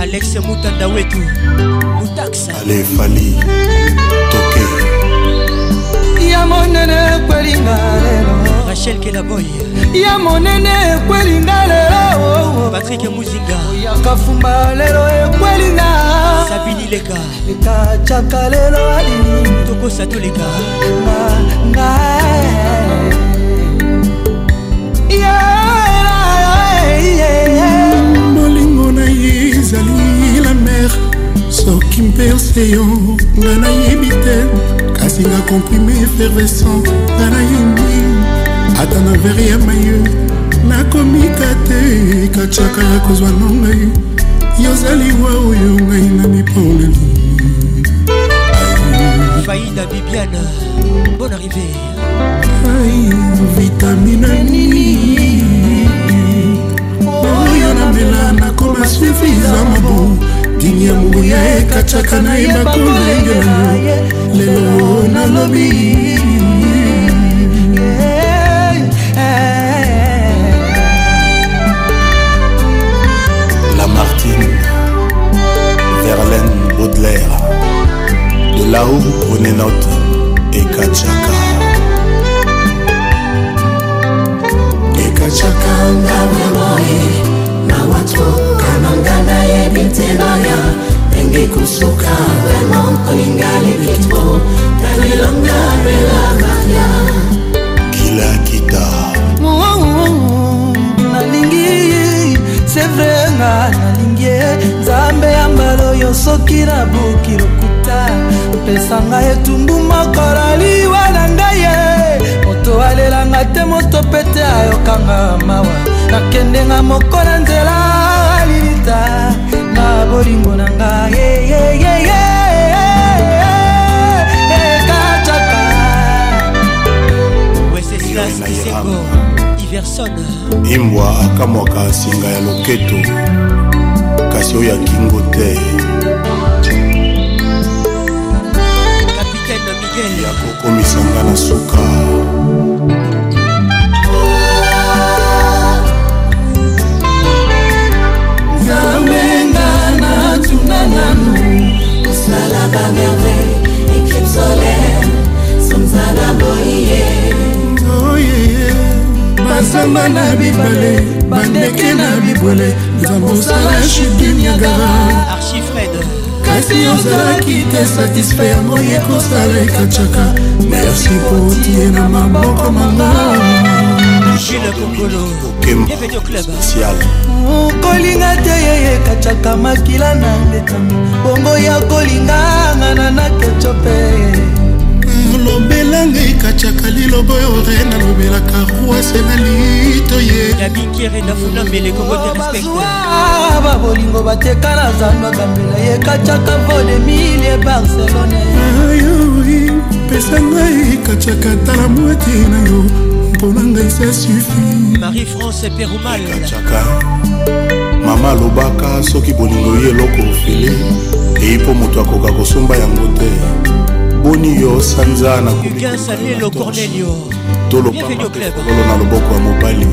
alex mutanda wetu mutaxa ale fali toke ya monene ekwelinga lelo rachel kelaboy ya monene ekwelinga lelo patrik muzinga oyaka fumba lelo ekwelinga sabini leka ekacaka lelo alini tokosa toleka ngai eh. eh, yeah, yeah, yeah. ezali la mer soki mperse yo nga nayebi te kasi nga komprime efervescent nga nayembi ata na vere ya maye nakomika te katiaka kozwa nonga yo yozali wa oyo ngai na miponeli faida bibiana bon arrivé ai vitamina nini oyo namela na masufiza mabu dini ya mungu yaeka chaka naimba kulengelamu lelo La Martine, Verlaine Baudelaire, de là-haut prenez note et Ekachaka, kachakanga memoe na watoto nanga nayebi te maya ndenge kosuka vraiment olingaleki tro talelanga relakaya kilakita nalingi sevre nga nalingi nzambe ya mbala oyo soki na buki lokuta opesa ngai etumbu mokololi wana ngai ye moto alelanga te moto pete ayokanga mawa nakendenga moko na nzela ata na bolingo na nga ekataka wesesiaskiseko iverson imbwa akamwaka singa ya loketo kasi oyo akingo te ya kokomisa nga na suka pas merveille, éclipse solaire, somzana boye. bazamba na bibale bandeke na bibwele nzambe osala shibimiagara kasi ozalaki te satisfaire moye kosala ekacaka merci po tie na maboko manga motema kolinga te yeye kacaka makila na leta bongo ya kolinganga na na keco mpe lobela ngai kacaka lilobo oyo re nalobelaka rwase na litoyebazwa babolingo bateka na zando akambela ye kacaka vodemilie barcelone pesa ngai kacaka tala mwati na yo mpona ngai sa suffit marie-france perumalkachaka mama alobaka soki bolingo ye eloko ofele eyi mpo moto akoka kosomba yango te boni yo sanza na tolopamakololo na loboko ya mobali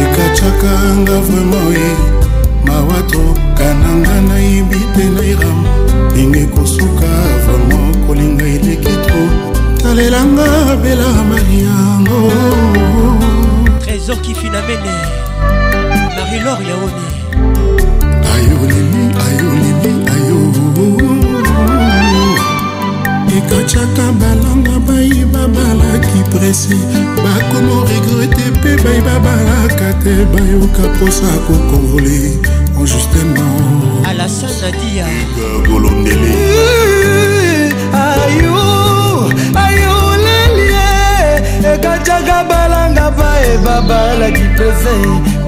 ekachaka nga vraimen e mawa tokananga nayebi te nairam ndenge kosuka vraimen kolinga eleki tro talelanga bela mariango zoki finamene marilor yaoni ayolemi ayolemi ayo ekataka balanga bayeba balaki prese bakomo regrete mpe bayeba balaka te bayoka mposa kokonvole injustement oh, alasanadia wana bayelaki prese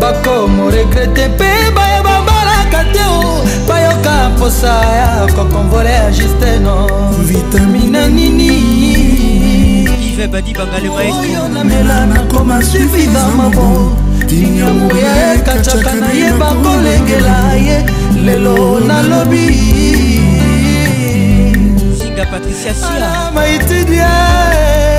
bakomo regrete mpe bayo babalaka te o bayoka mposa ya kokonvole ya justeno vitamina nini oyo namela nakoma suivivama bon dinyango yekacaka na ye bakolengela ye lelo nalobi maitidia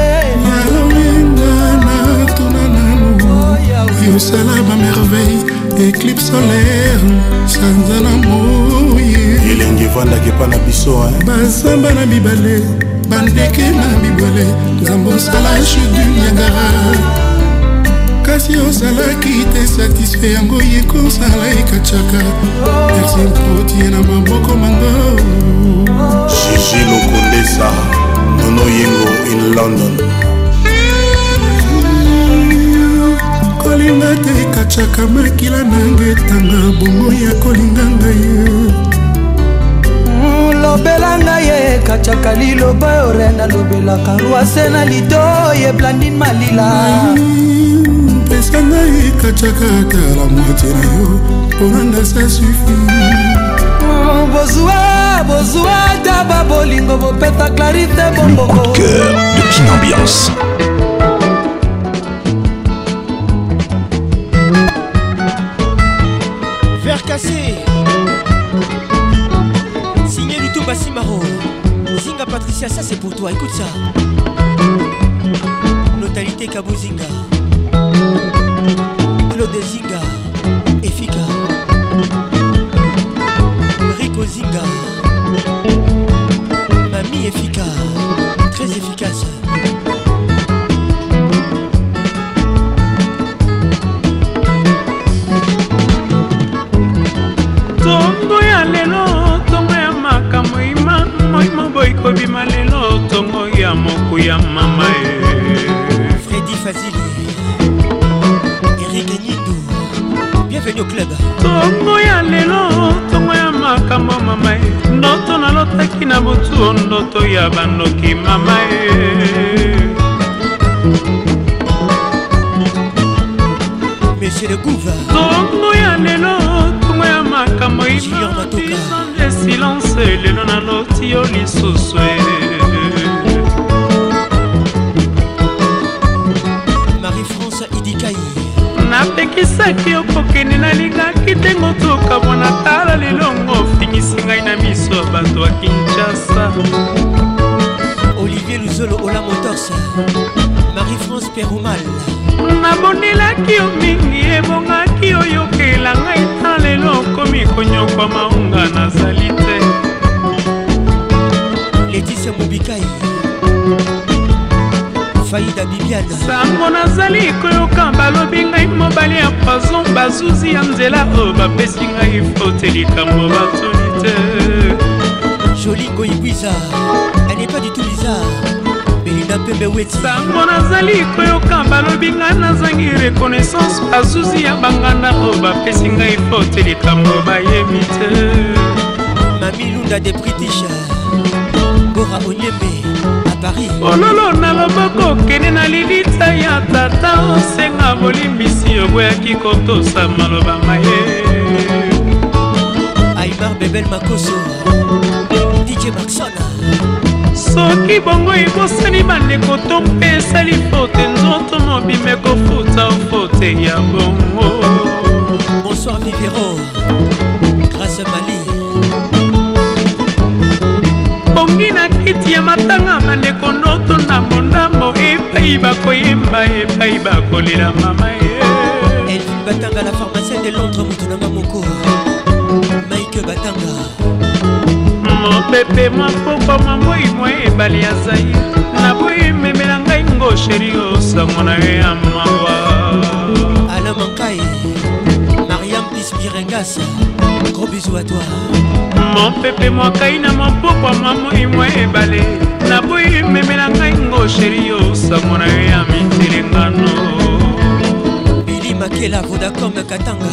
vie osala bamerveille éclipe solaire sanzala moi elengi evandaki epa na biso bazamba na bibale bandeke na bibale nzambe osala chudu yangara kasi ozalaki te satisfait yango ye kosala ekacaka merci mprotie na maboko mango jiji lokondesa nono yengo in london kolinga te ekataka makila nanga etanga bongo ya kolinga ngai lobela ngai ekataka liloba ore nalobelaka rwase na lido yeblandin malila pesa ngai ekataka tala mwate na yo mponanga sa sufi oh, bozwa bozwa taba bolingo bopeta clarite bomboko cœur de kinambiance ça c'est pour toi, écoute ça. Notalité Kabuzinga. bazuzi ya bangana oyo bapesi ngai fote likambo bayebi te mamilunda de british bora onyembe a paris ololo nalobaka okende na lilita ya tata osenga bolimbisi oboyaki kotosa maloba maye aimar bebel makoso dj maxon soki bongo ebosani bandeko to mpe esali fote nzoto mobima ekofuta fote ya bongo bonsoir mivero grâce mali bongi na kiti ya matanga bandeko ndoto ndambo ndambo epai bakoyemba epai bakolela mama ye elvin batanga la pharmacien de londres motunanga moko mike batanga mopepe mapoko mamoi mwa ebale ya zai naboyi memela ngai ngo sheri osango na yo ya mawa alamankai mariam pispirengas gros bisu a toi mopepe mwakai na mapoko mamoi mwa ebale naboyi memela ngai ngo sheri osango na yo ya mitelengano bili makela vodacom katanga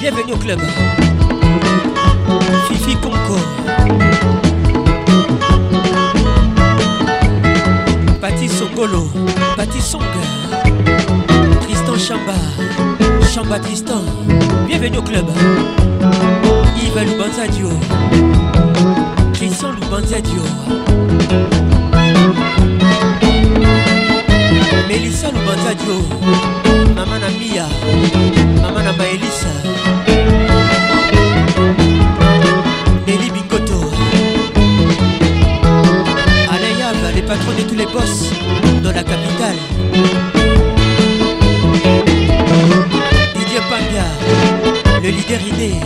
bienvenue au club Fifi Concord Pati Sokolo Pati Songa Tristan Chamba Chamba Tristan Bienvenue au club Yves Loubanza Dio Christian Loubanza Dio Melissa Loubanza Dio Maman Amia Maman Amaelissa de tous les boss dans la capitale. Didier Panga, le leader idée.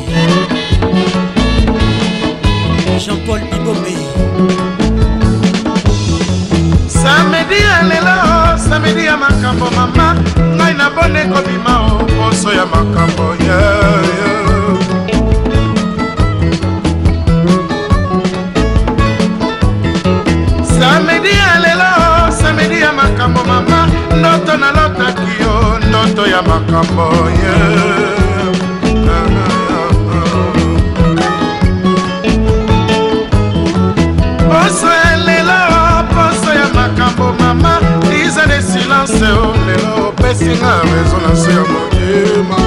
Jean-Paul Bibomé. Samedi ya lelo, samedi ya makambo mama, ngai na bone kobima o poso ya makambo yeah, yeah. ntango nalotaki yo ndoto ya makambo ye poso ya lelo poso ya makambo mama diza de silence o lelo opesinga resonance ya motema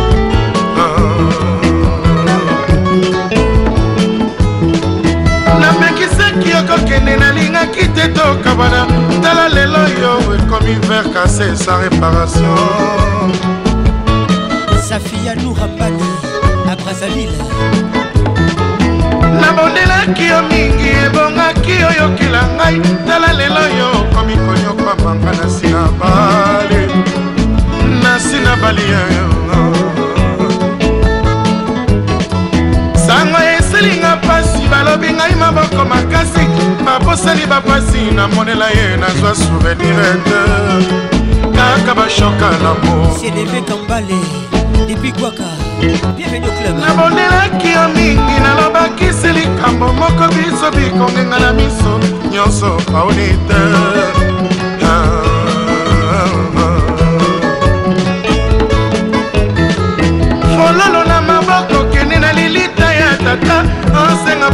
namekisaki okokende nalingaki te tokabana Depuis verre cassé, sa réparation. Safia Nourambani, à Brazzaville. nabondelaki yo mingi ebongaki oyokela ngai tala lelo yo okomi konyoka manga na nsina bale na nsina baliyayo basalinga mpasi balobi ngai maboko makasi baboseli bapasi namonela ye nazwa souvenire te kaka bashoka lamoselebekambale epikwaka nabondelaki yo mingi nalobakisi likambo moko biso bikongenga na miso nyonso paoni te ah. tata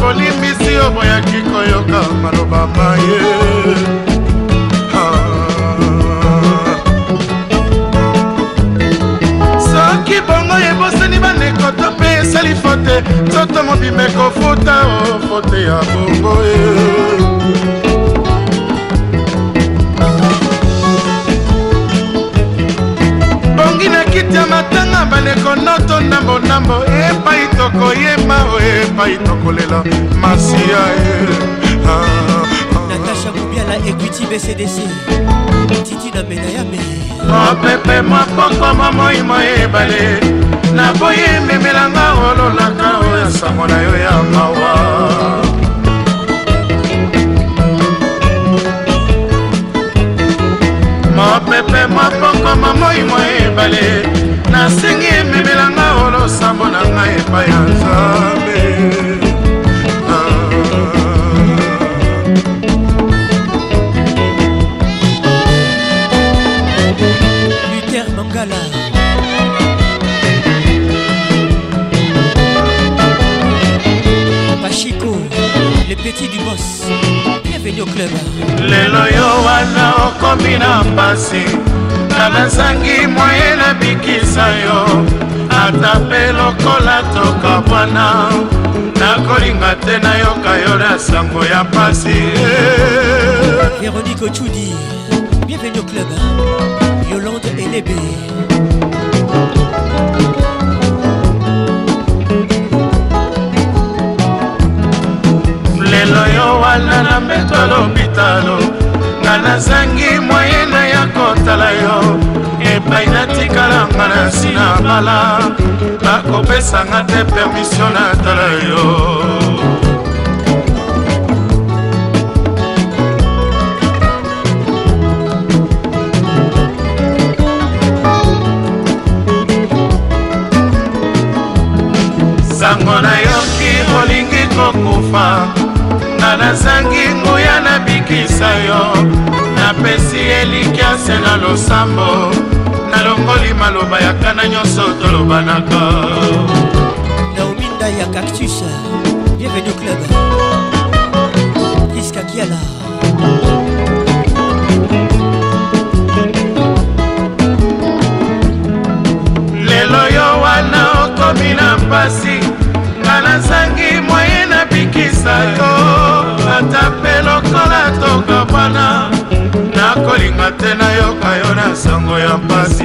kolimbisi yo boyaki koyoka maloba na ye ah. soki bongo ebosani bandeko to mpe esali fote nzoto mobima ekofuta o fote ya bongo ye etya matanga bandeko noto ndambondambo epai tokoyemba epai tokolela masiya eh, ah, ah, ah. natasha kubiala ekuti bcdc titi na mena ya me mopepe mapokwa mamoi moyebale naboye ememelanga ololaka oyo sango na yo ya mawa mopepe mokongo mamoi mwa ebale nasengi ememelanga olosambo na ngai epai ya nzambe ah. luter mangala pachiko le petit du boss fedio club lelo yo wana okomi na mpasi nanazangi moye nabikisa yo ata mpe lokola toka bwana nakolinga te nayoka yo na sango ya mpasi véronique ochudi bienvenue au club yolande elebe nyonso yo wana na mbeto lopitalo nga nazangi moyena ya kotala yo epai natikalanga na nsina mbala bakopesanga te permisio natala yo sango nayoki olingi kokufa nanga nazangi nguya nabikisa yo napesi elikiase na losambo nalongoli maloba ya kana nyonso tolobanaka naominda ya cactus bienvenu club kiskakiala lelo yo wana okomi na mpasi moto bwana nakolinga te nayoka yo na sango ya mpasi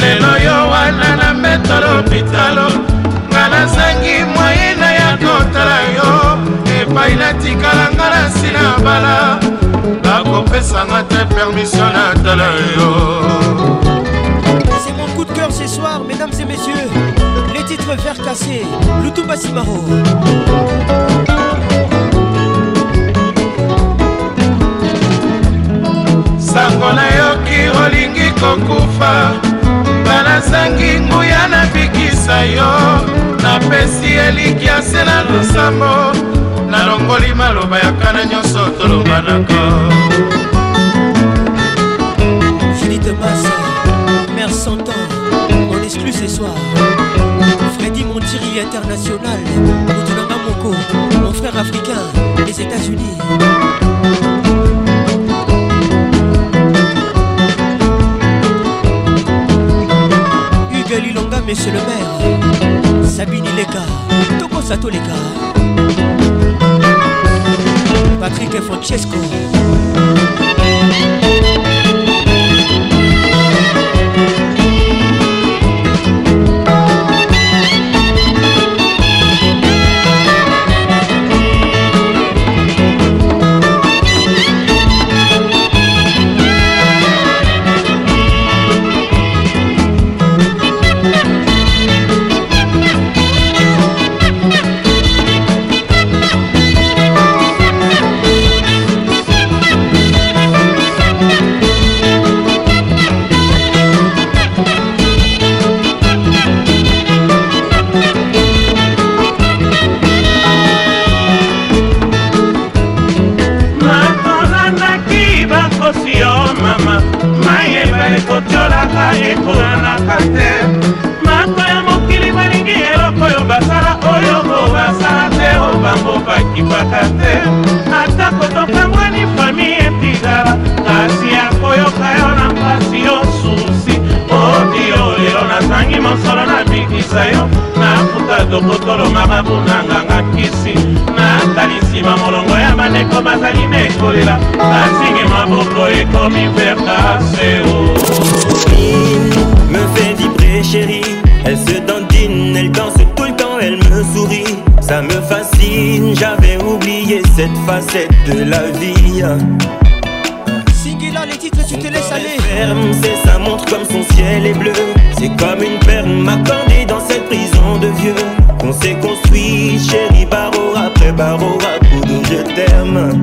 lelo yo wana na metalo pitalo nga nazangi mwayina ya kotala yo epai natikala nga na nsina bala kopesanga te permission natala yo C'est mon coup de cœur ce soir, mesdames et messieurs. Les titres verts cassés, Lutumba Simaro. sango nayoki olingi kokufa banazangi nguya nabikisa yo napesi eliki ase na losambo nalongoli maloba ya kana nyonso tolobanako soir Freddy Montiri international Moutoulanga Moko Mon frère africain les États-Unis Hugues Lilonga, monsieur le maire Sabine Leka Toko Sato Leka Patrick et Francesco me fait vibrer chérie Elle se dandine, elle danse tout le temps, elle me sourit Ça me fascine, j'avais oublié cette facette de la vie les titres tu te laisses aller ferme, c'est sa montre comme son ciel est bleu C'est comme une perle m'accorder dans cette prison de vieux On s'est construit, chérie, barreau après barreau à coup de je t'aime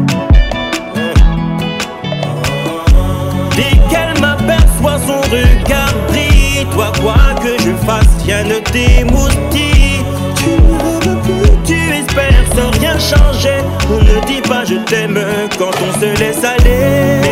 quoi que je fasse, rien ne t'émoustille. Tu ne veux plus, tu espères sans rien changer. On ne dit pas je t'aime quand on se laisse aller.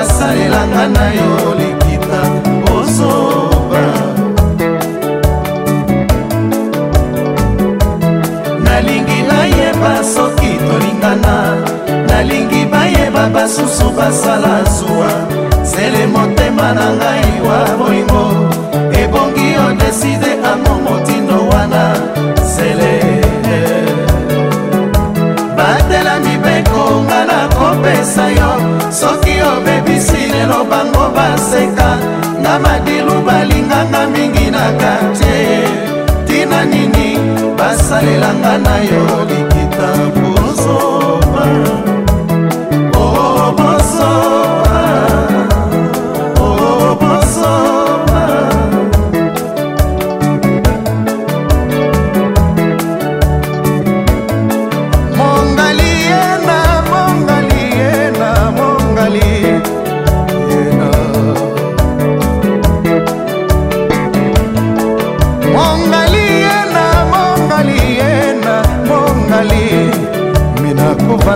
basalelanga na yo likita ozoba nalingi bayeba soki tolingana nalingi bayeba basusu basala zuwa zele motema na ngai wa bolingo ebongi odeside ango motindo wana zele eh. batela mibeko nga na kopesa yo soki obebisi lelo bango baseka nga madilu balinganga mingi na kartie tina nini basalelanga na yo likita pozoba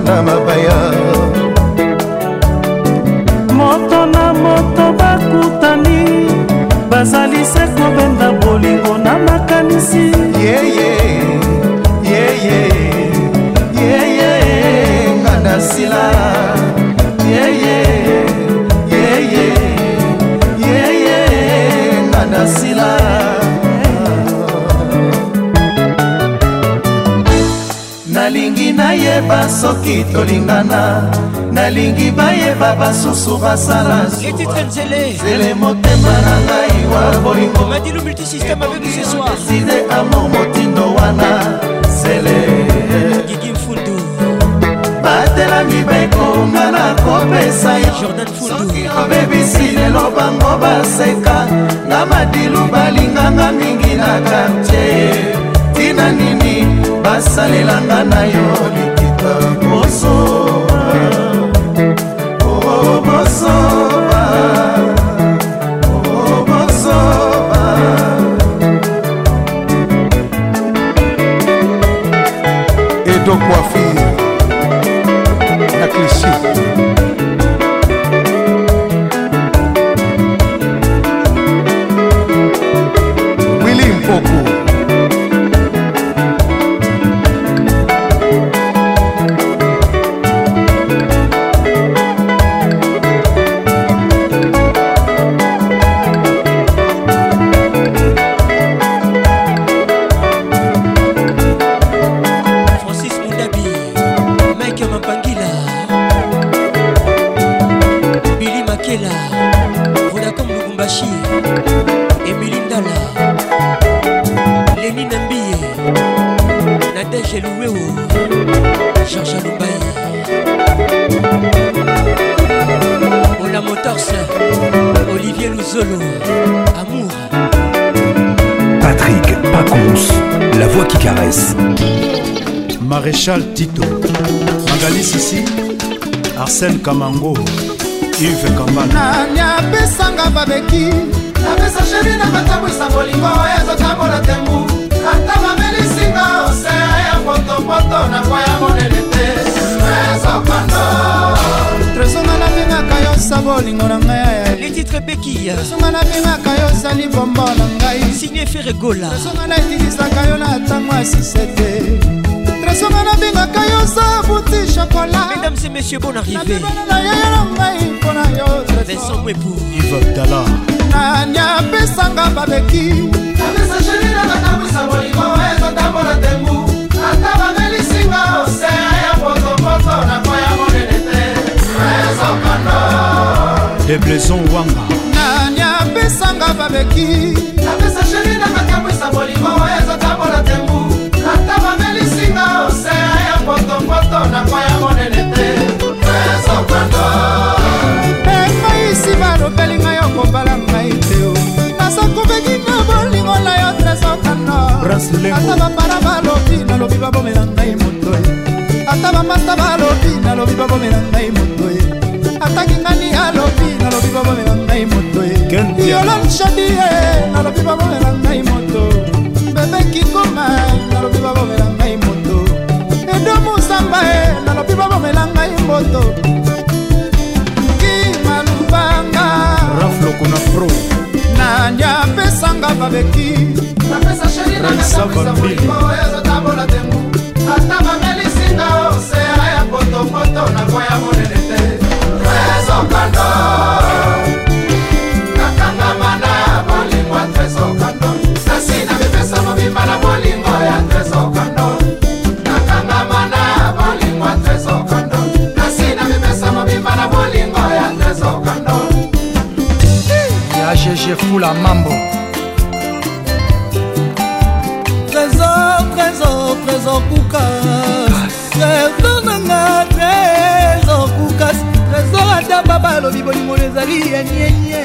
a. bayeba soki tolingana nalingi bayeba basusu basala zele motema na ngai wa bolingoeside amo motindo wana zele batelami bekonga na kopesa yosoki obebisi lelo bango baseka na madilu balinganga mingi na kartie tina nini basalelanga na yo liki Edo Coiffure, na Clichy. qui caresse. Maréchal Tito, Magali Sissi, Arsène Kamango, Yves Kambana. Nanyapesanga babeki, napesa sheri na batabwisa bolingo oyo ezotambola te mbu, ata bamelisinga osea ya potopoto na kwa ya monene te, ezokana. opesa bolingo na ngai letitre bekia esunga nabengaka yo ozali bombo na ngai signe feregola esunga naetilisaka yo na ntango ya sisete tresonga nabengaka yo oza buti shokola mesdames et messieurs bon arrivé na yaya na ngai mpona yo vincent mwebu ive abdala nani apesanga babeki apesa sheri na batambwisa bolingo ezotambola tembu ata bamelisinga osea ya potopoto na koya monene de blaison wanga nani apesanga babeki napesa sheri na makamwisa molimo oyo ezotambola tembu ata bamelisinga osea ya potopoto na kwa ya monene te ezokwando ekoisi balobeli ngai okobala ngai te nasakobeki na bolingo na yo tresokanoata bapara balobi nalobi babomela ngai motoye ata bamasta balobi nalobi babomela ngai motoye ataki ngani alobi nalobi babomela ngai moto e. yolonshadi e nalobi babomela ngai moto bebekikoma e, nalobi babomela ngai moto edo musamba e nalobi babomela ngai moto kimalubanga raflokuna pro nani apesanga babeki raisa bambili ata bamelisinga osea ya potopoto nakoya monene te DG Fula Mambo Trésor, trésor, trésor Koukas Trésor nanga, trésor Koukas Trésor ata baba alobi bolingo ezali ya nienie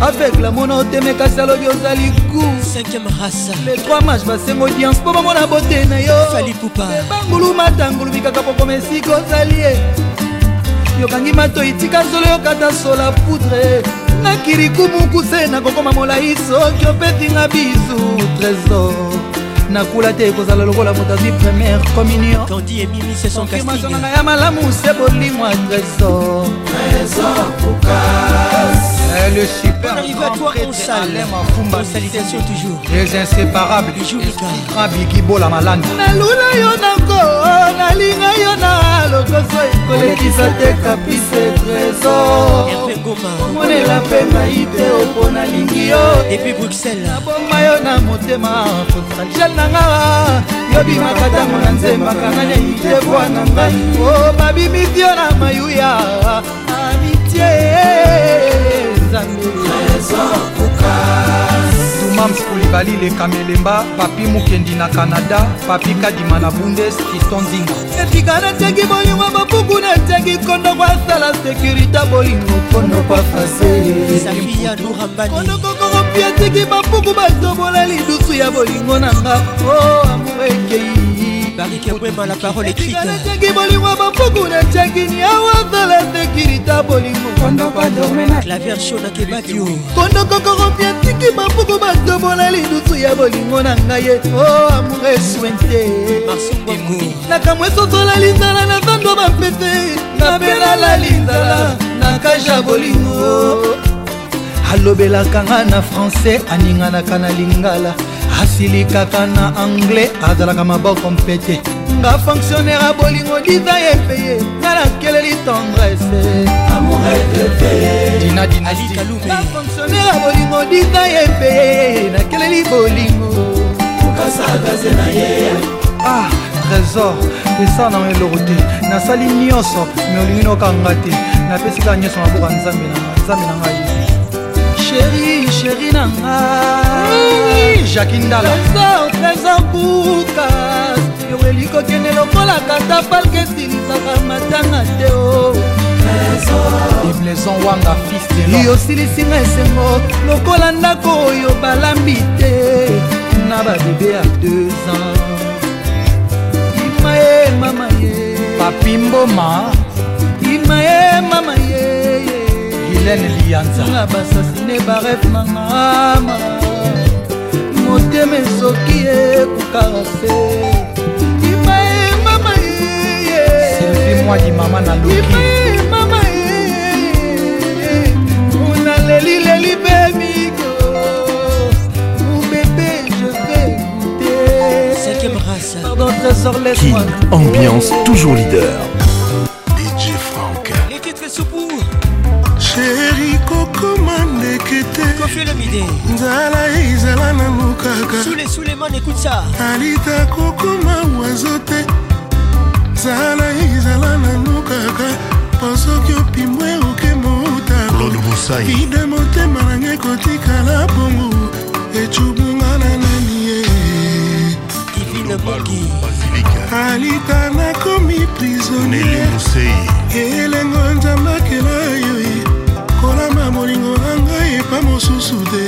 avec la mona otemekasi alobi ozali ku les trois match basenga audience mpo bamona bote na yo ebangulu matangulu bikaka pokoma esika ozali ye yokangi matoi tika zolo yokata sola poudre na kirikumukuse nakokoma molai soki opetinga bizu trésor nakula te ekozala lokola moto azwi première communion kandi emimise son castingmasonanga ya malamu se bolingwa trésor le super arrive à toi on salue mafumba salutations toujours les inséparables grand bigi bola malanda nalula yo nango nalinga yo na lokoso ekolekisa te kapise tresomonela mpe mai te opo nalingi yo epi bruxelles naboma yo na motema fotragel nanga yobimaka ntango na nzembaka nani amite bwana ngai o oh, babimisi yo na mayuya amitie dumams kulibali lekamelemba papi mukendi na kanada papi kadima na bundes kiston ndinga etika nateki bolingo bopuku nateki kondo kwasala sekurité bolingo kondo kwafasekondo kokoropi ateki bapuku batobola lidusu ya bolingo na nga o oh, amour ekei barike kwema la parole écrite natyaki bolingo bapuku natyakini awazala sekirita bolingoclavier sho na kebadio kondokokoropia tiki bapuku badobola lidusu ya bolingo na ngai ye o amour eswente nakamwa esosola linzala na zando bapete napelala linzala na kaja bolingo alobelaka nga na francais aninganaka na lingala asilikaka na anglais azalaka maboko mpete nga fonctionnaire ya bolingo diva epeye nga nakeleli tendressedinadinalikalume fonctionnaire ya bolingo diva epeye nakeleli bolingo okasakaze na ye ah trésor esa na eloko te nasali nyonso me olingi nokanga te napesika nyonso maboka nzambe na ngai nzambe na ngai sheri sheri na nga jakindalatrésor buka yoweli kokende lokola kata palkesilisaka matanga te o oh. ibleson wanga fils yosilisinga esengo lokola ndako oyo balambi te na babebe ya 2 ans imaye mama ye papi mboma imaye mama ye eden lianzanga basasine baref nangama motema esoki ekokase imae mama sylvie mwadi mama na luki mama una leli leli bemiko King, ambiance toujours leader. soki te nzala ezala nango kaka alita kokoma wazo te nzala ezala nango kaka mpo soki opimbwe oke motaide motema nange ekotikala bongo ecubunga na nani ye alita nakomi prisonier elengo nzambe akela na mosusu te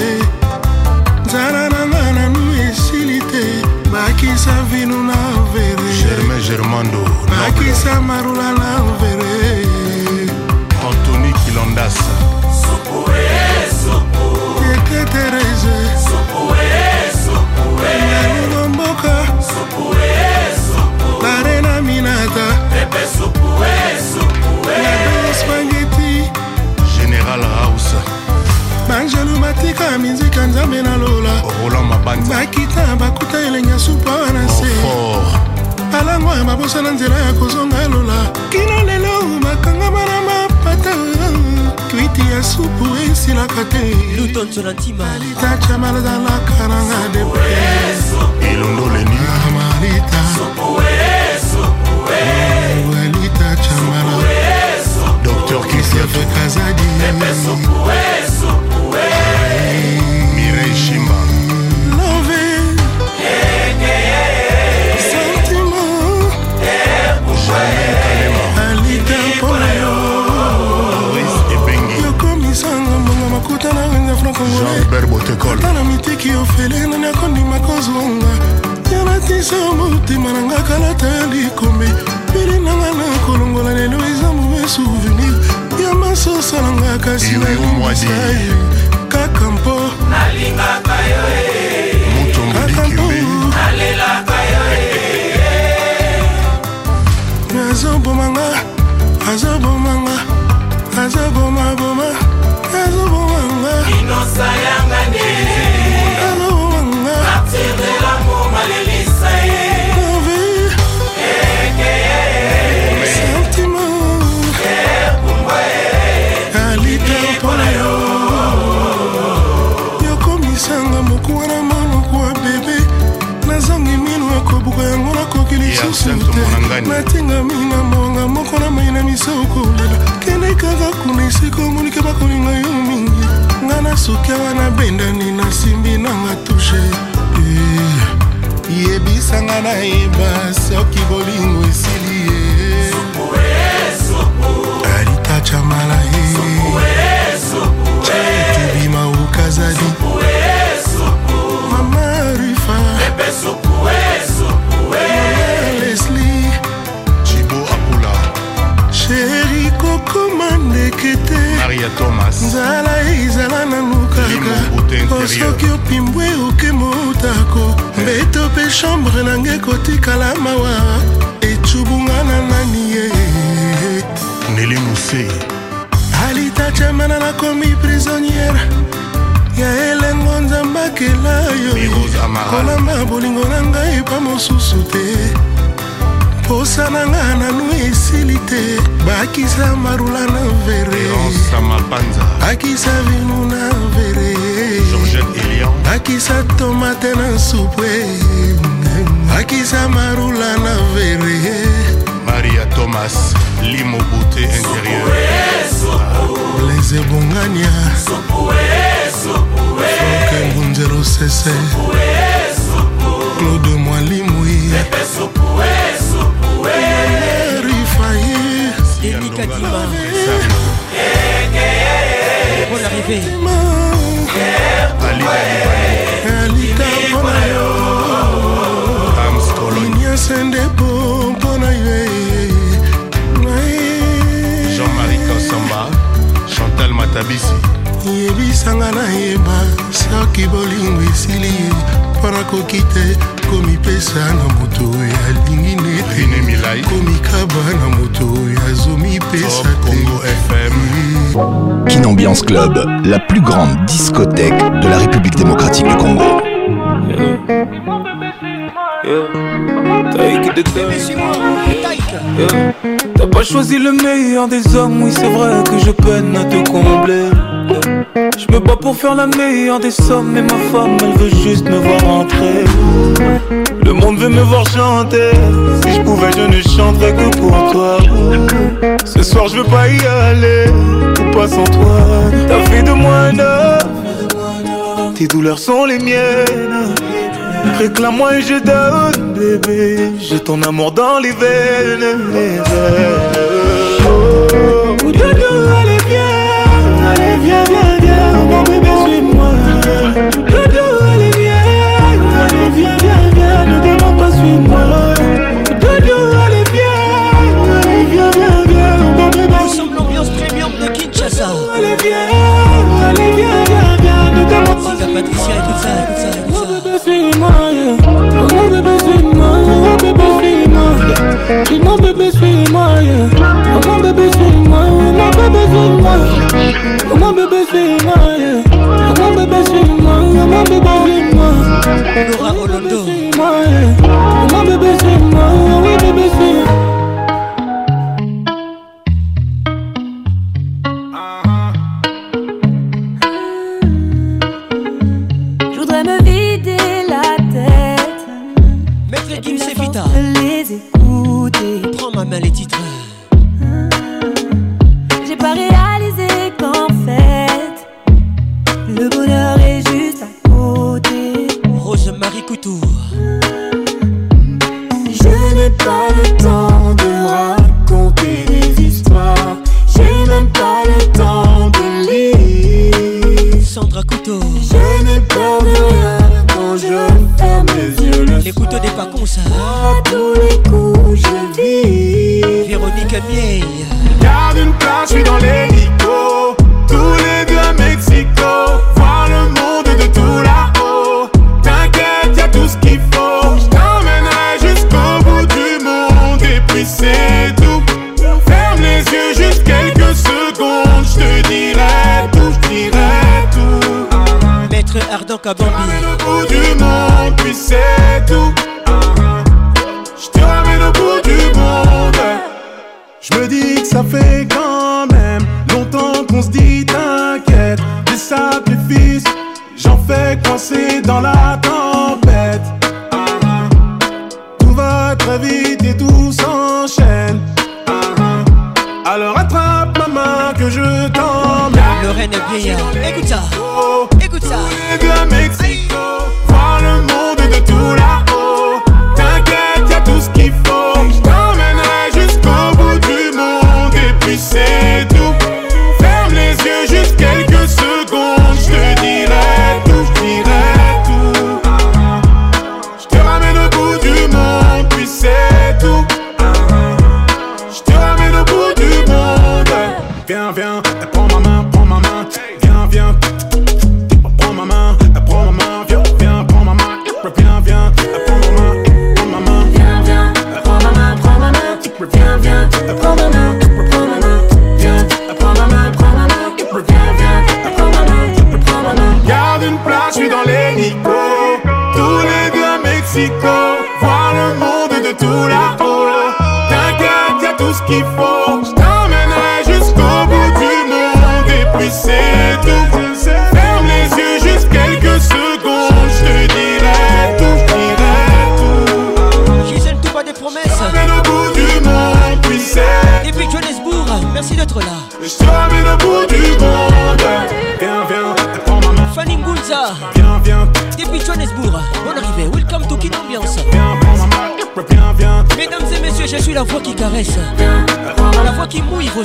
nzala nanga nanu esili te bakisa vino na vere germain germando bakisa marula na vere antony kilondas eketerese bakita minzika nzambe na lola bakita bakuta elenge supa wana se balango oh, ya babosa na nzela ya kozonga lola kino lelo bakangama na mapata kwiti ya supu esilaka te malitacha malazalaka nanga depre elondo leni ah, malita malita chamala docteur kisiafekazadi peuple congolaisala mitiki ofele nani akondima kozonga yanatisa motema na nga kalata ya likombe peli na nga na kolongola lelo eza mauvais souvenir ya masosa na nga kasi nalimisa ye kaka mpo nalingaka yo e. akisa marula na vereosamapanza akisa vinu na vere georgette elian akisa tomate na supwe akisa marula na vere maria thomas limobute intérieur les ebongania oke ngunzero sese claude mwalimwi Bonne arrivée. nyasende po mpona ye jean-marie kosamba chantal matabisi yebisanga nayeba soki bolingo esili ye mpo nakoki te komipesa na moto alingi fine milai moto congo fm kinambiance club la plus grande discothèque de la république démocratique du congo T'as pas choisi le meilleur des hommes, oui c'est vrai que je peine à te combler me pour faire la meilleure des sommes Mais ma femme elle veut juste me voir entrer Le monde veut me voir chanter Si je pouvais je ne chanterais que pour toi Ce soir je veux pas y aller Tout passe en toi T'as fait de moi un homme Tes douleurs sont les miennes Réclame-moi et je donne, bébé. J'ai ton amour dans les veines, les oh, oh, oh. allez, viens, allez, viens, viens. Patricia, écoute ça, écoute ça, écoute ça. mon bébé suis moi, mon bébé suis moi, mon bébé suis moi. Laura Olondo.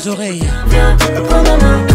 oreilles.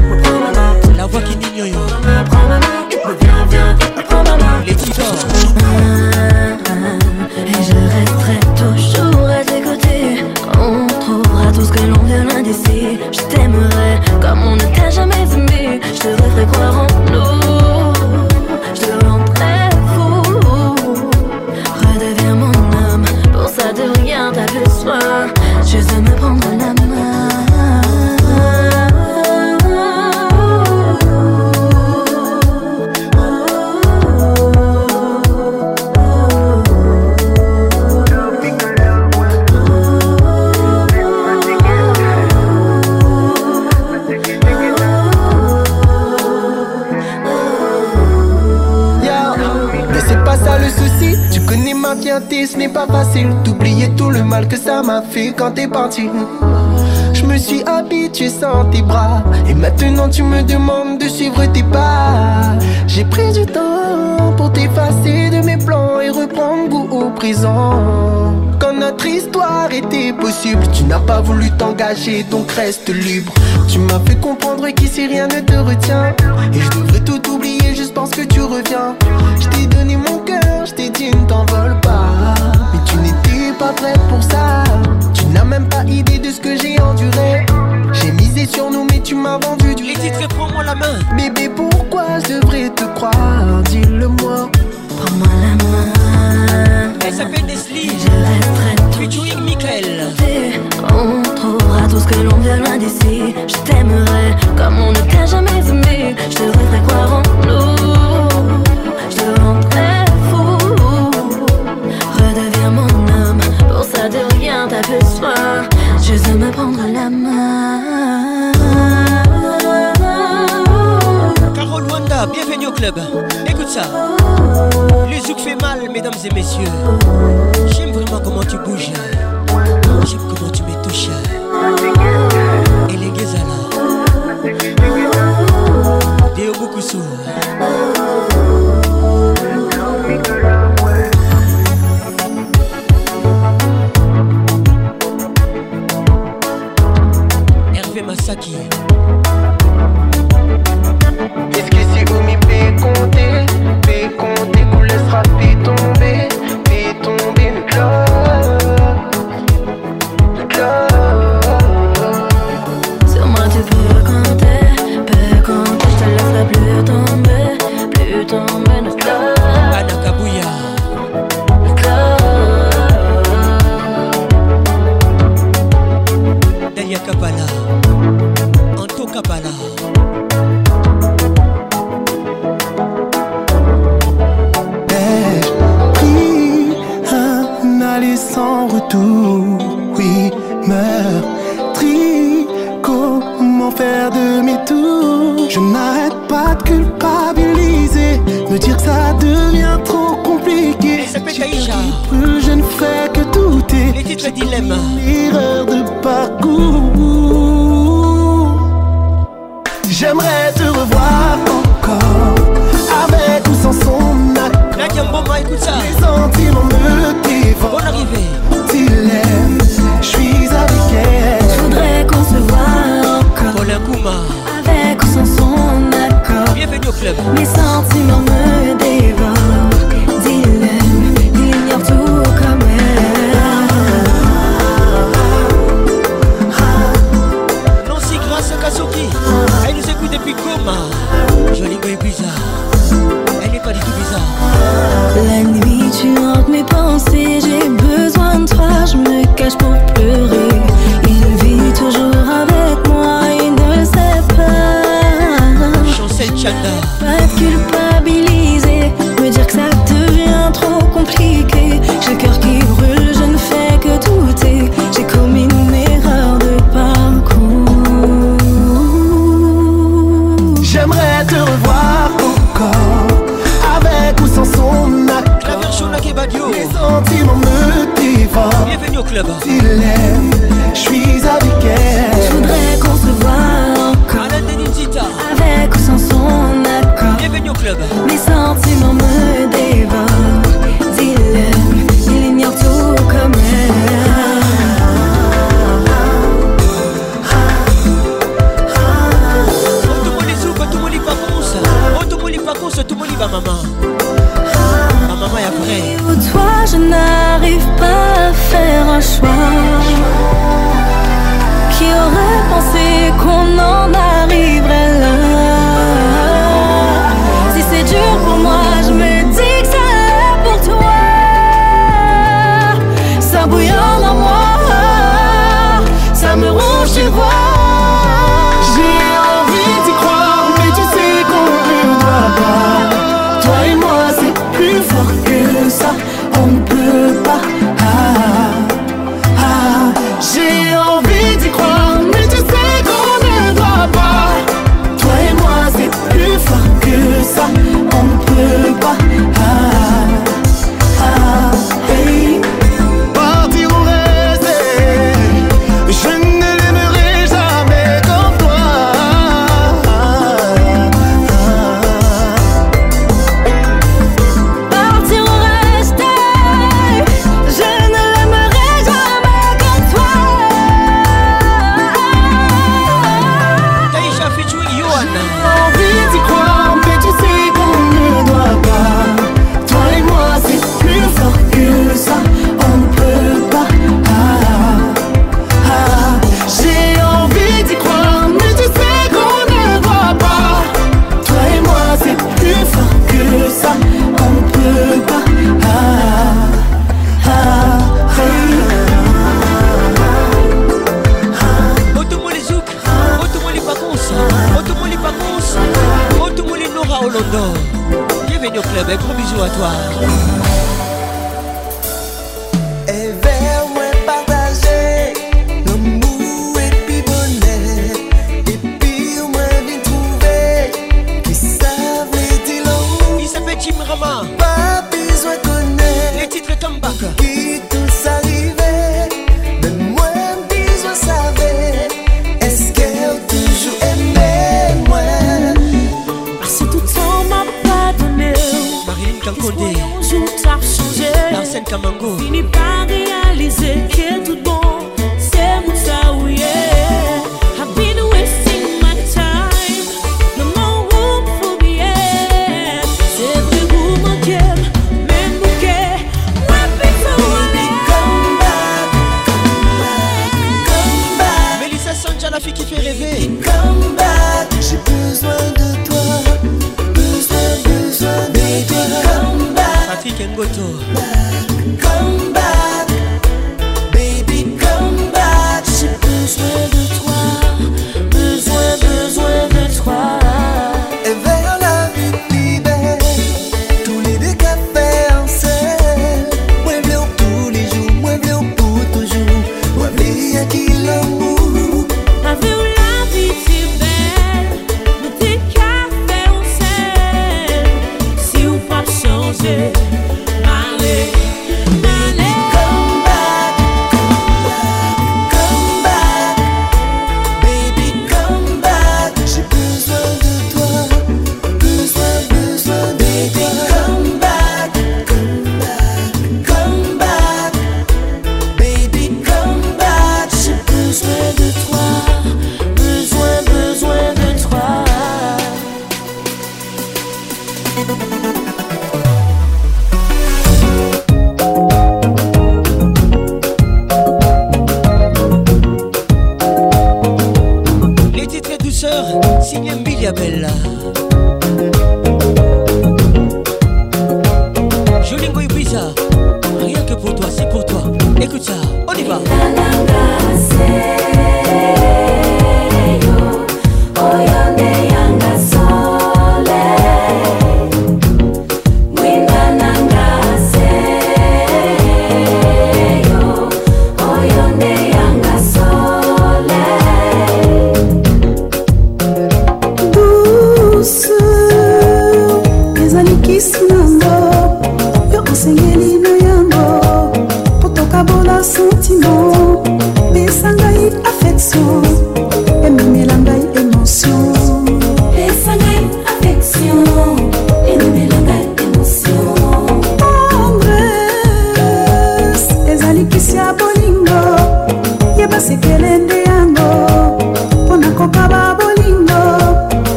donc reste libre. Tu m'as fait comprendre qu'ici rien ne te retient.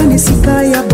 ozosani sika ya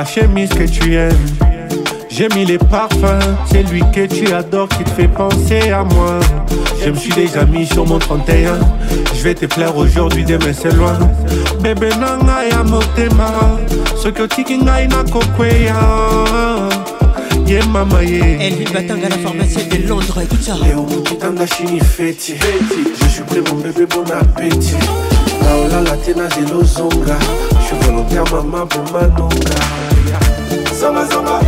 la chemise que tu aimes. J'ai mis les parfums, c'est lui que tu adores qui te fait penser à moi. Je me suis déjà mis sur mon 31. Je vais te plaire aujourd'hui, demain c'est loin. Bébé nanga ya motema, soki n'a ngai kokweya. Yé mama vit Elvi Batanga, la pharmacie de Londres, écoute ça. Léo Chini Feti. Je suis prêt mon bébé, bon appétit. Naola oh tena Zelo Zonga. Je suis volontaire maman pour Manonga. zonga zonga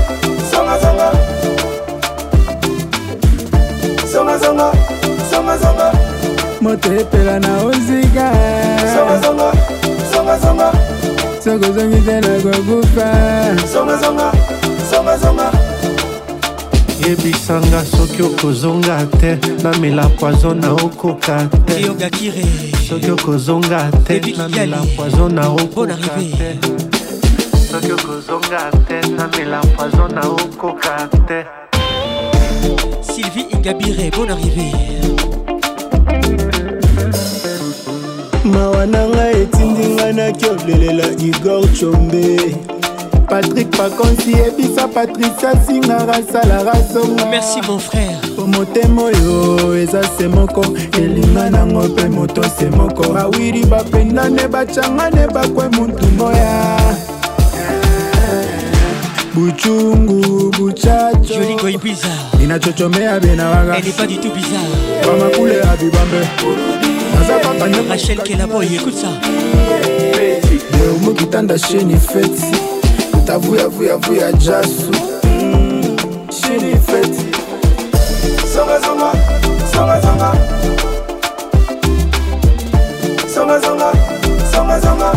zonga zonga zonga zonga zonga zonga moto epela na ozika zonga zonga zonga zonga soko ozongite na kokufa zonga zonga zonga zonga yebisanga soki okozonga te namela poizo na okoka te soki okozonga te namela poizo na okoka te soki okozonga te namela poison na okoka te sylvie ingabire bon arrivé mawa na ngai etindi ngai naki olelela igor chombe patrik pakonsi yebisa patricia singara asalaka songamerci mon frère po motema oyo eza se moko elinga nango mpe moto se moko awiri bapendane bacangane bakwe mutu moya buchungu buchacho inachochomea benawagapamakule abibambe leumukitanda sheni feti utavuyavuyavuya jasu sheni feti songazonga songazonga songazonga songazonga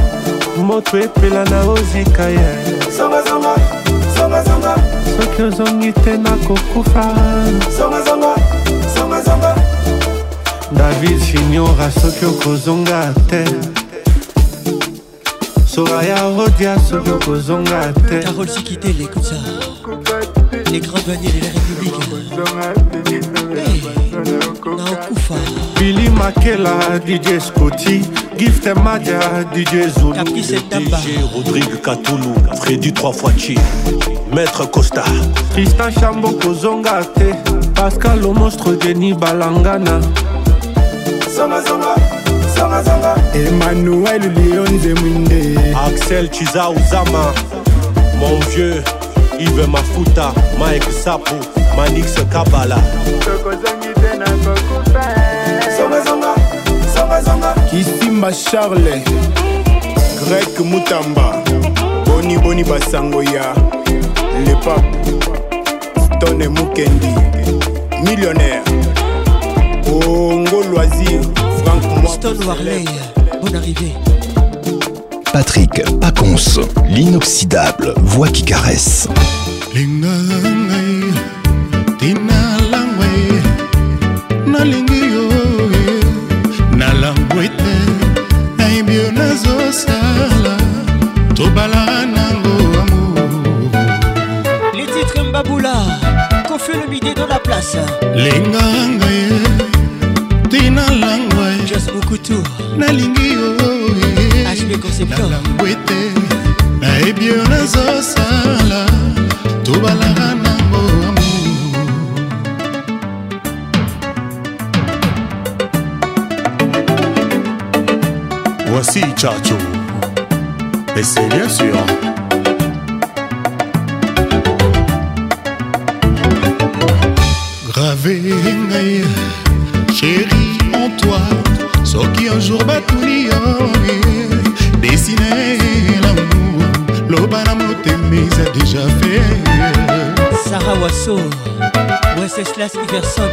moto epela na ozika ye david Signora soki okozonga te soraya rodia soki okozonga te carol les kuta les grands douaniers de la république Billy makela dj scoti gift madia dj zulu dj rodrigue katulu freddy 3 fois chi maître costa tristan chambo kozonga te pascal le monstre deni balangana emmanuel lionze mwinde axel chiza uzama mon vieux ive mafuta mike sapu manix kabala kisimba charles grek mutamba boniboni basango ya le pape, millionnaire. arrivée. Patrick Paconce, l'inoxydable voix qui caresse. place lenga ngai tina langwa jos mokutu nalingi yo nalangwa ete nayebi yo nazosala tobalaka nango amour Voici Chacho. Et c'est bien sûr Stanislas Iverson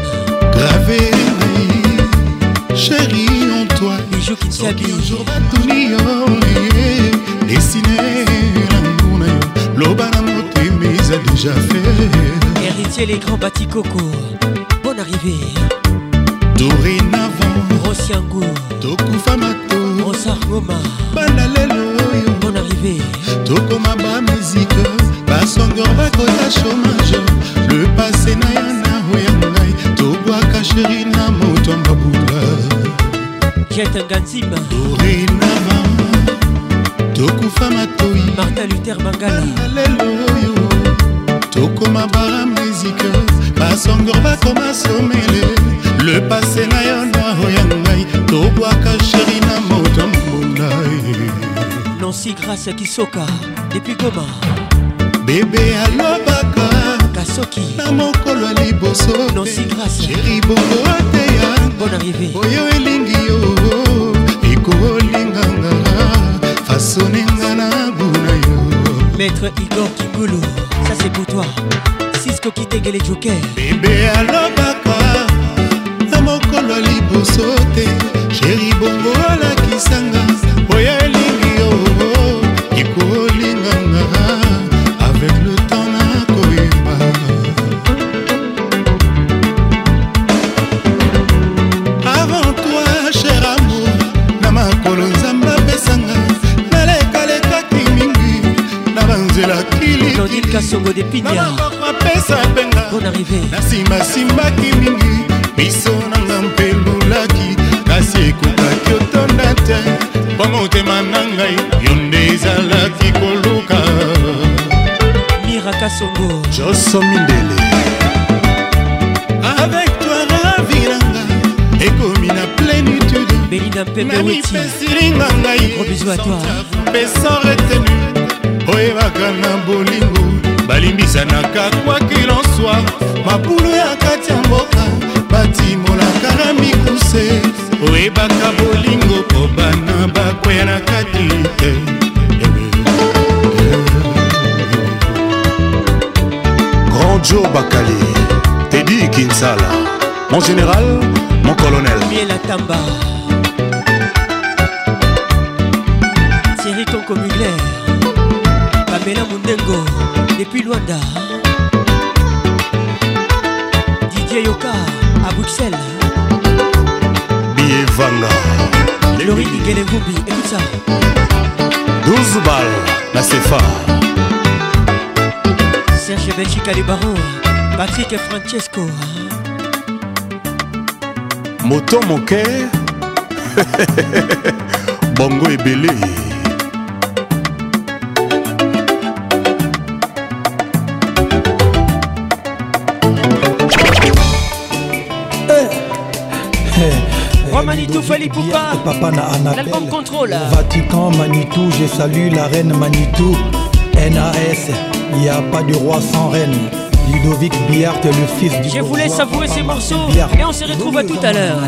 Gravé chéri en toi Bijou qui s'habille Toujours batumio Dessiné l'amour na yo Loba na motema eza déjà fait Héritier les grands bâtis coco Bonne arrivée Dorénavant Rosiango Tokufa Mato Rosar Goma Martin Ganzima dorénavant tokufa matoi martin luther bangala lelo oyo tokoma bamusike basongor bakoma somele le pase na yo na oya ngai tobwaka sheri na motambo ngai nansi grâce ya kisoka depuis goma bebe alobaka kasoki na mokolo ya liboso nansi grâce sheri bongo ateya oyo elingi basoninga na buna yo maître igor kikulu ça c'est pour toi sisko kitegele joker bebe alobaka na mokolo liboso te simasimbaki mingi biso nanga mpelulaki kasi ekokaki otonda te mpo motema na ngai yo nde ezalaki koluka miraka songo joso mindele avec toi ravi nanga ekomi na plénitude belinda mpepemanifestiringa ngai pe sans retenu oyebaka na bolingo balimbisanaka kwa mabulu ya kati ya mboka batimolaka na mikuse oyebaka bolingo mpo bana bakwea na kati te grand jo bakali tedi kinsala mon général mon colonel mielatamba thierry tonko mugler pamela mundengo depuis luanda Olivier Yoka à Bruxelles. Bievanga. Lori Gelegubi, écoute ça. 12 balles, la CFA. Serge Benchi Calibaro, Patrick Francesco. Moto Moke. Bongo Ebele. Roi Manitou Fali Poupa Papa na Anatel L'album contrôle Vatican Manitou Je salue la reine Manitou NAS Il a pas de roi sans reine Ludovic Biart le fils du Je voulais savourer ces morceaux Biart. Et on se retrouve à tout à l'heure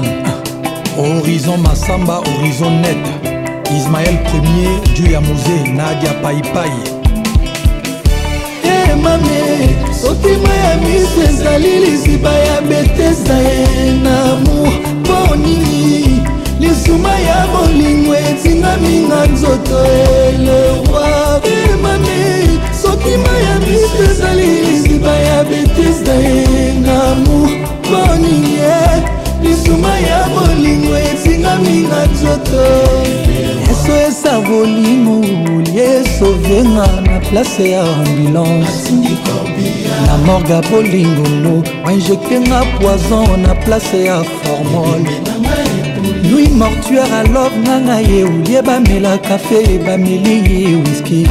Horizon Massamba Horizon Net Ismaël Premier Dieu Yamouzé Nadia Paipai Eh hey, mamie otima ya miso ezali liziba ya betesa ye na mur mpo nini lisuma ya bolingo etingami na nzoto eleroi emane soki ma ya miso ezali liziba ya betesa ye na mur mpo nini lisuma ya bolingo etingami na nzoto kopesa bolingo yesovenga na place ya ambulance na morga bolingolo injectenga poison na place ya formol nui mortuare alove nganga ye olie bamela kafe bameli wiski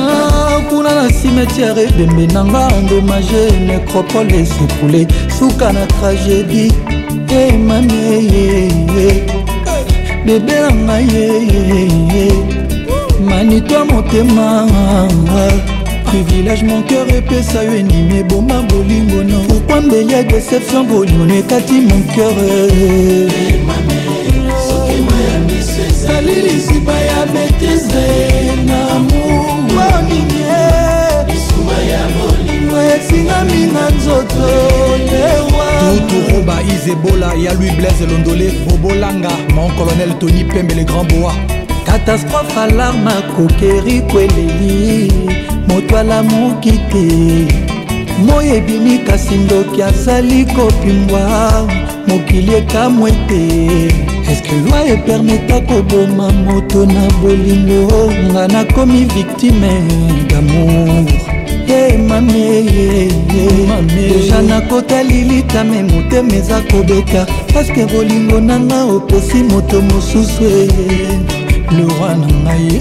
ah, kuna na cimetiare ebembe nanga endomage necropole esepule suka na tragédie emameye bebe na ngai ye manitwa motema privilège mon cœur epesa yo endimi eboma bolingo no pourkui mbeli ya déception boliono ekati mon cœur ezali lisiba ya betise na mowaninge esingami na nzoto toroba izebola ya louis blaise londole bobolanga mon colonel tony pembe le grand boa katastrophe alarme akokeri kweleli moto alamuki te moi ebimi kasi ndoki azali kopimbwa mokili ekamwe te eske loi epermeta koboma moto na bolingo nga nakomi viktime damour te mameydeja nakotali litame motema eza kobeta paske bolingo nanga opesi moto mosusu eye lora na ngai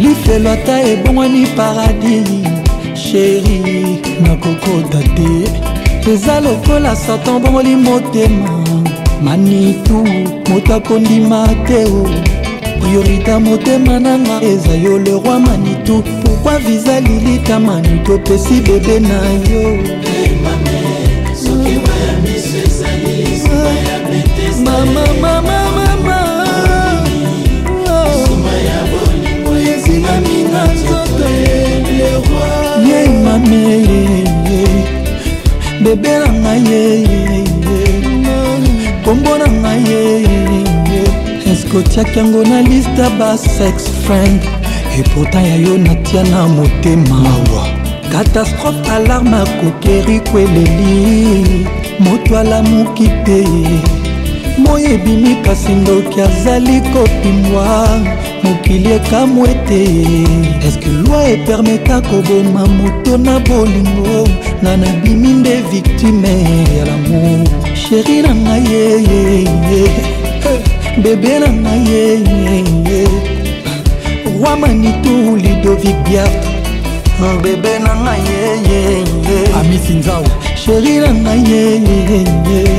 lifelo ata ebongwani paradis sheri nakokota te eza lokola satan bongoli motema manitu moto akondima te o priorita motema nanga eza yo leroi manitu pourkui viza lilita mani topesi bebe na yo mama mama mama ezingami na nzoto ye mame bebe na ngai ye kombo na ngai ye eske otiaki yango na liste ya basex friend epota ya yo natia na motema mawa katastrofe alarme akokeri kweleli moto alamuki te moi ebimi kasi ndoki azali kopimwa mokili ekamw ete eske lwi epermeta koboma moto na bolingo nga nabimi nde viktime ya lamour sheri na ngai yeye bebe na ngai yeye roi manitou ludovic biart bebe na ngai yeyeye amisinzao sheri na ngai yeyeye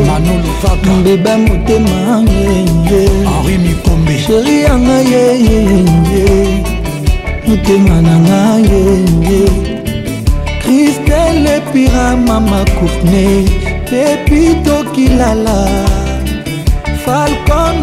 manolovaka bebe motema yeye henri mikombe sheri ya ngai yeyeye motema na ngai yeye kristele pira mama courtney pepitokilala fal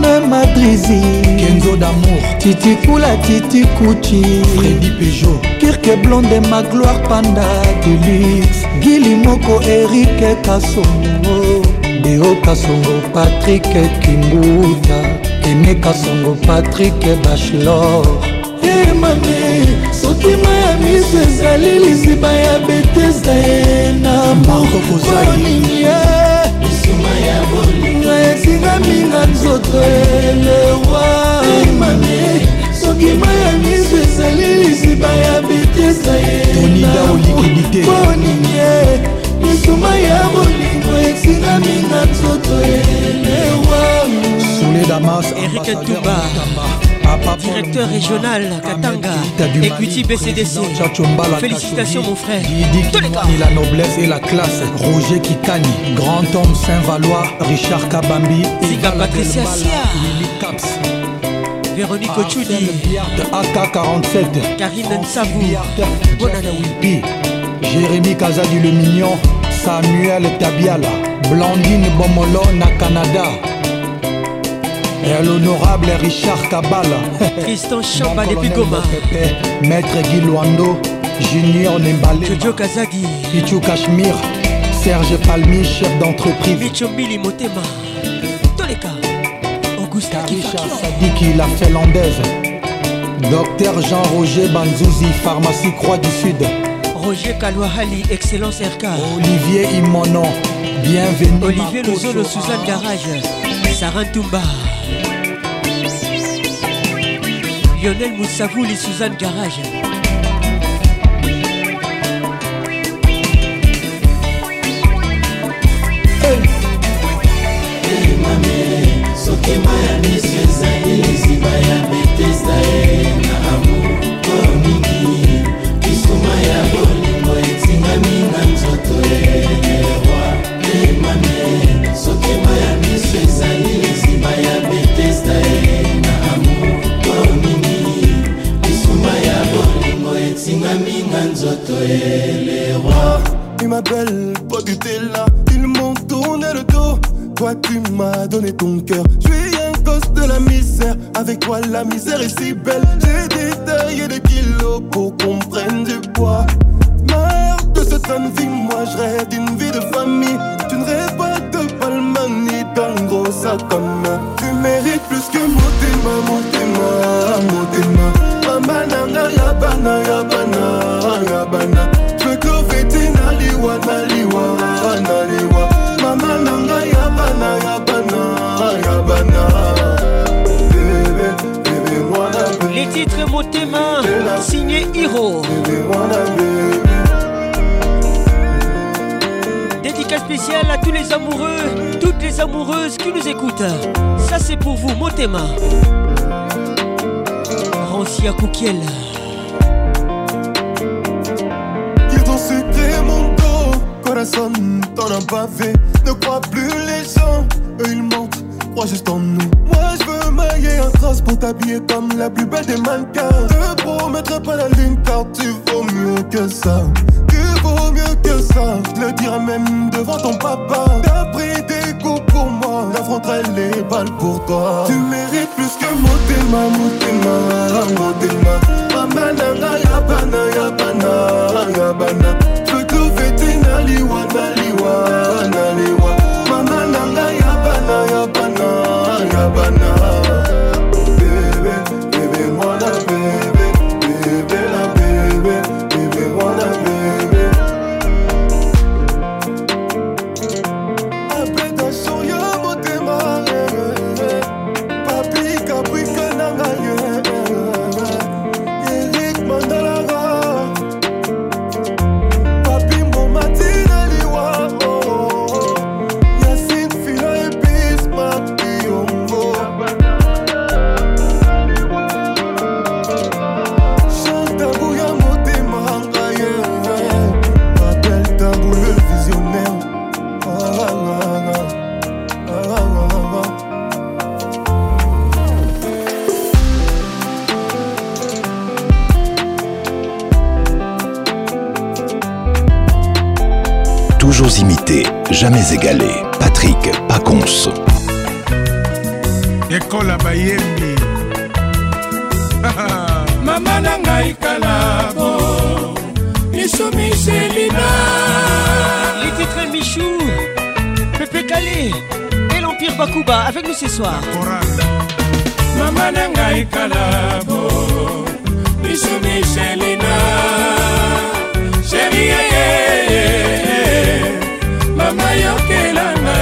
Simone Madrizi Kenzo d'amour Titi Kula Titi Kuti Freddy Peugeot Kirke Blonde ma gloire panda Deluxe Gili Moko Eric Kassongo Deo Kassongo Patrick Kimbuta Aimé Kassongo Patrick Bachelor emame soki mayami ezali liziba ya betesa ye na mokokozaoningi ye lisuma ya boni ezingaminga nzoto elewa mami soki mai ya miso ezali liziba ya betesa yeoningie misuma ya bolingo ezingaminga nzoto elewa erika tuba Directeur régional Katanga, Equity BCDC. Félicitations mon frère. Tous La noblesse et la classe. Roger Kitani, grand homme Saint-Valois, Richard Kabambi. Ziga Patricia Sia. Véronique Ochudi. AK47. Karine Nsavou. Bonana Jérémy Kazadi le Mignon. Samuel Tabiala. Blandine Bomolo na Canada. Et l'honorable Richard Kabala. Tristan Chamba de Goma. Maître Guy Luando, Junior Nembalé. Jojo Kazagi. Pichu Kashmir. Serge Palmi, chef d'entreprise. Michomili Motema. Toleka. Augusta qu'il Sadiki, la Finlandaise. Docteur Jean-Roger Banzouzi, pharmacie Croix du Sud. Roger Kalouahali, Excellence RK. Olivier Imonon, bienvenue. Olivier Lozolo, Suzanne Garage. Toumba. Lionel Moussavoul et Suzanne Garage. soki maya miso ezali liziba ya betesa ye na amour mingi kisuma ya bolingo etingami na nzoto ye roi emame soki maya miso ezali Et les rois. Ils m'appellent pas du là, ils m'ont tourné le dos. Toi tu m'as donné ton cœur, je suis un gosse de la misère. Avec toi la misère est si belle, j'ai détaillé des kilos pour qu'on prenne du poids. Merde de cette fin vie, moi je rêve d'une vie de famille. Tu ne rêves pas de palmanie, ni d'un gros sac comme titre Motema, signé Hiro. Dédicace spéciale à tous les amoureux, toutes les amoureuses qui nous écoutent. Ça c'est pour vous, Motema. quand la Corazón, t'en as Ne crois plus les gens, eux ils mentent. Crois juste en nous un trace pour t'habiller comme la plus belle des mannequins. Te promettrai pas la lune car tu vaux mieux que ça. Tu vaux mieux que ça. Je le dirai même devant ton papa. T'as pris des coups pour moi. J'affronterai les balles pour toi. Tu mérites plus que Motema, Motema, Motema. Mamanana, Yabana, Yabana, Yabana. Je veux que Vetina, Liwa, Naliwa, Naliwa. Mamanana, ya Yabana, Yabana. égalé. Patrick Paconce. École Bayembi. Maman kalabo. Michou Michelina. Les titres Michou. Pepe Et l'Empire Bakuba avec nous ce soir. Chérie. mama yokelanga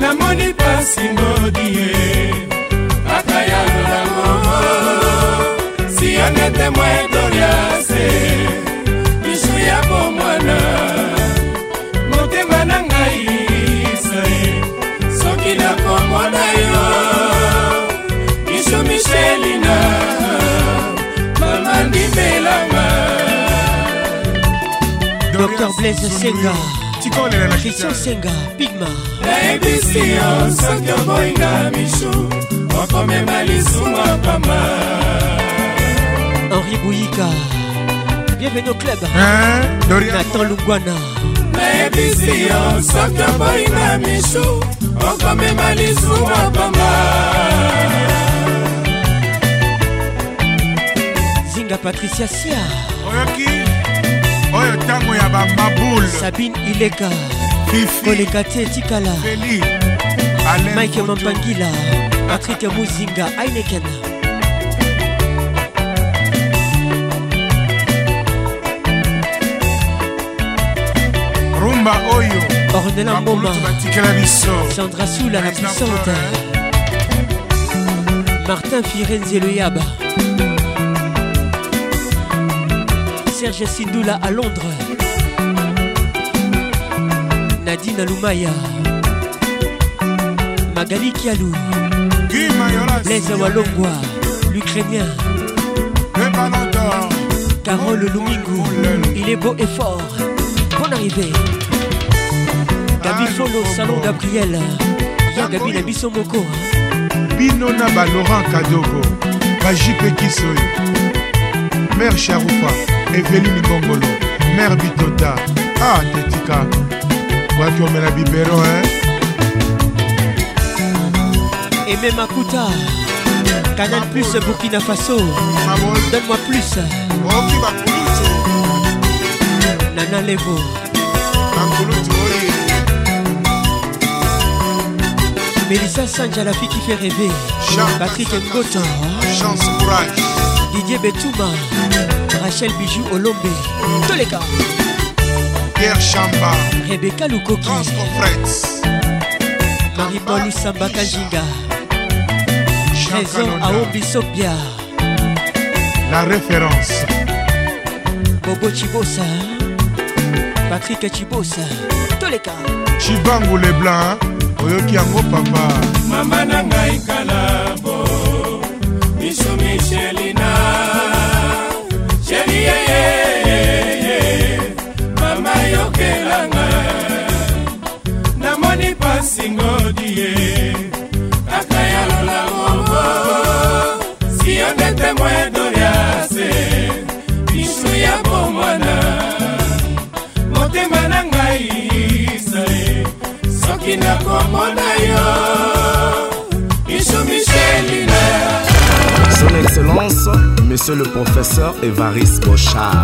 namoni pasi modie ata ya lolango sianete moedoriase bisu ya bomwana motema na ngai isae soki nakomona yo bisu mishelina mama ndimelanga docteur blaise senga kolela na christian senga pigma nayebisi yo soki oboyinga mishu okomema lisuma pamba henri boyika bienvenu au club natan lungwana nayebisi yo soki oboyinga mishu okomema lisuma pamba zinga patricia sia oyoki oyo ntango ya bamabule sabine ileka koleka te etikala mike mampangila patrik muzinga aineken rumba oyo ornela mboma batikela biso sandra sula la puissante martin firenze loyaba Serge Sindula à Londres. Nadine Aloumaya. Magali Kialou. Les Awalongwa. L'Ukrainien. Carole Lumingu. Il est beau et fort. Bonne arrivée. Gabi Solo, Salon Gabriel. Gabi Nabi Moko. bino Kadogo, Kadogo bajipe Kisoy Mère Charoufa eveli mikongolo mer bitota a ah, tetika waki omela bibero e eh? eme makuta canal plus burkina faso donne-moi plus nana levo Melissa Sanja, la fille qui fait rêver. Jean Patrick Ngotan. Chance Courage. Didier Betouma. rachel bijou olombe toleka pierre chamba rebeka lukoki marie-paul sambaka jinga trésor aombisopia la référence bobo chibosa patrik chibosa toleka chibangu le blanc oyoki yango papa mama na ngai kalabo miso micheli yeyeye mama yokelanga namoni pasingodi ye kaka ya lola mobo siyo nde temoin ya doriase bisu ya bomwana motema na ngai isale soki nakomona yo bisu mishelina Son Excellence, Monsieur le Professeur Evaris Bochard.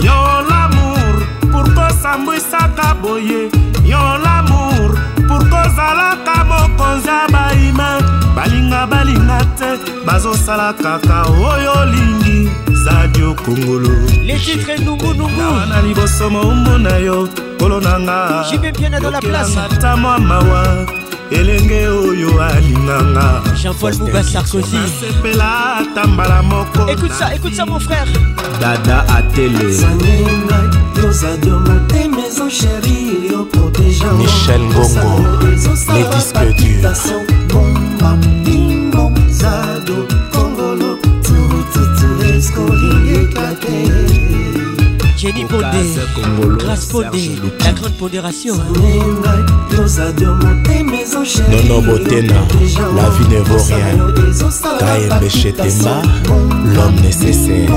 Yo l'amour, pour toi sambwisaka boye. Yo l'amour, pour toi Zalakabo mokonza baima. Balinga balinate, te, bazosala kaka oyo lingi. kongolo les titres nungununguana liboso moumbu na yo la place. ata mwa mawa elenge oyo alinganga jean-paul bouba sarkozy nasepela ata mbala moko écoute ça écoute ça mon frère dada atele-michel ngongo les disques durs Jenny Pondé, Grâce Pondé, la grande pondération. non, Botena, la vie ne vaut rien. Kaembe Chetema, l'homme nécessaire.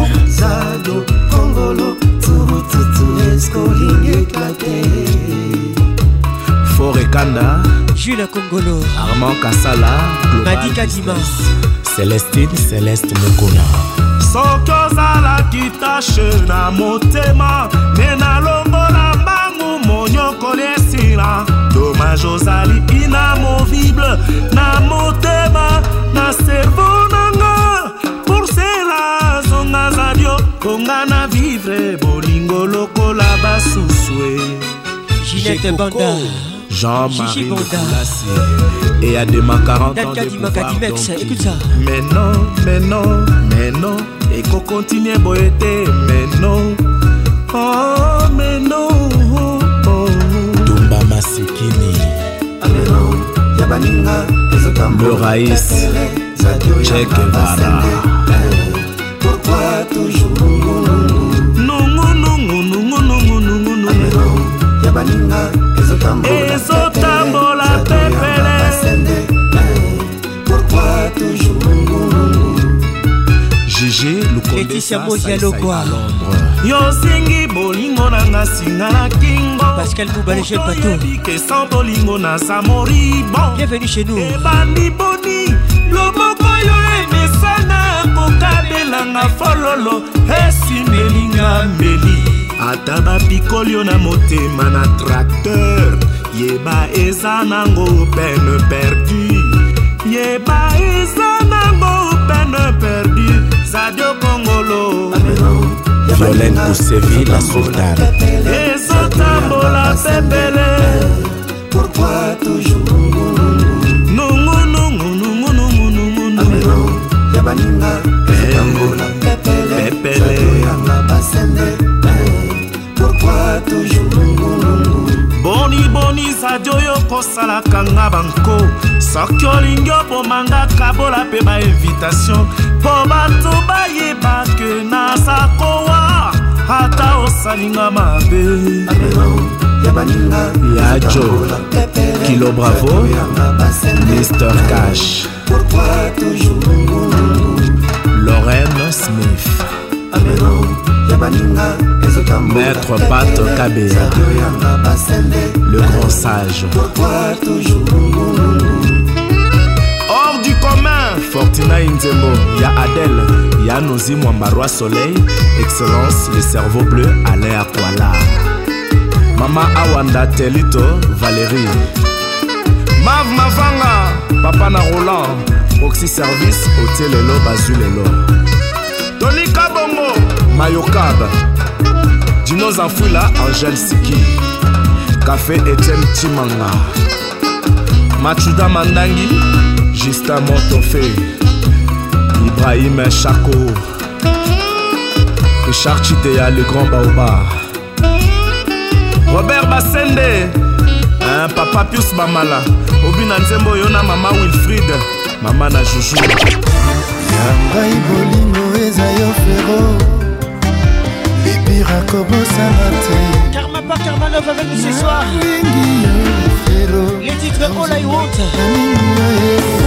Forekanda, Jules Congolo, Armand Kassala, Madi Kadima Célestine Céleste Mokona. soki ozalaki tashe na motema me nalongola mbangu monyokoli esila domage ozali inamovible na motema na servo nanga porsela zonga zadio konga na vivre bolingo lokola basusue ginete banda Jean-Marie Bondassi Et à demain 40 ans de pouvoir Écoute ça. Mais non, mais non, mais non nakokontinue boye te meno oh, meno oh, oh. tumba masikini ameno ya baninga le raïs chekevara ezotambola pepele pourquoi toujours gg letisia mozialogwa yosengi bolingo nanga singa na kingo pascal bubalege patoyebikesan bolingo naza moribo bienvenu chez nous ebandi eh boni loboko yo emesana kokabelanga fololo esimelinga meli ata bapikoli yo na motema na tracteur yeba eza nango pene perdu yeba eza nango pene perdu sadio kongolo violene kosevi la sultane ezotambola pepele baninga etambola pepele yanga basende pourkui toujours lungulungu boniboni sadio oyo kosalaka nga banko soki olingi obomanga kabola mpe bainvitation mpo bato bayeba ke nazakowa ata osalinga mabe ya jo kilo bravo mr cash lorraine smith maître pat kabea le grand sage fortuna inzembo ya adel ya nozi mwamba roi soleil excellence le cerveau bleu alain akwala mama awanda telito valérie mave mavanga papa na roland proxy service otie lelo bazwi lelo tolika bongo mayokab dinos anfuila angel siki café etienne timanga machuda mandangi Justin Montofé, Ibrahim Chaco, Richard Chitea, le grand Baoba, Robert Bassende, hein, Papa Pius Bamala, Obina Nzembo Yona, Mama Wilfried, Mama na Juju. yangai bolingo eza yo fero libira kobosana te karma par karma love avec nous ce soir mingi yo fero les titres all i want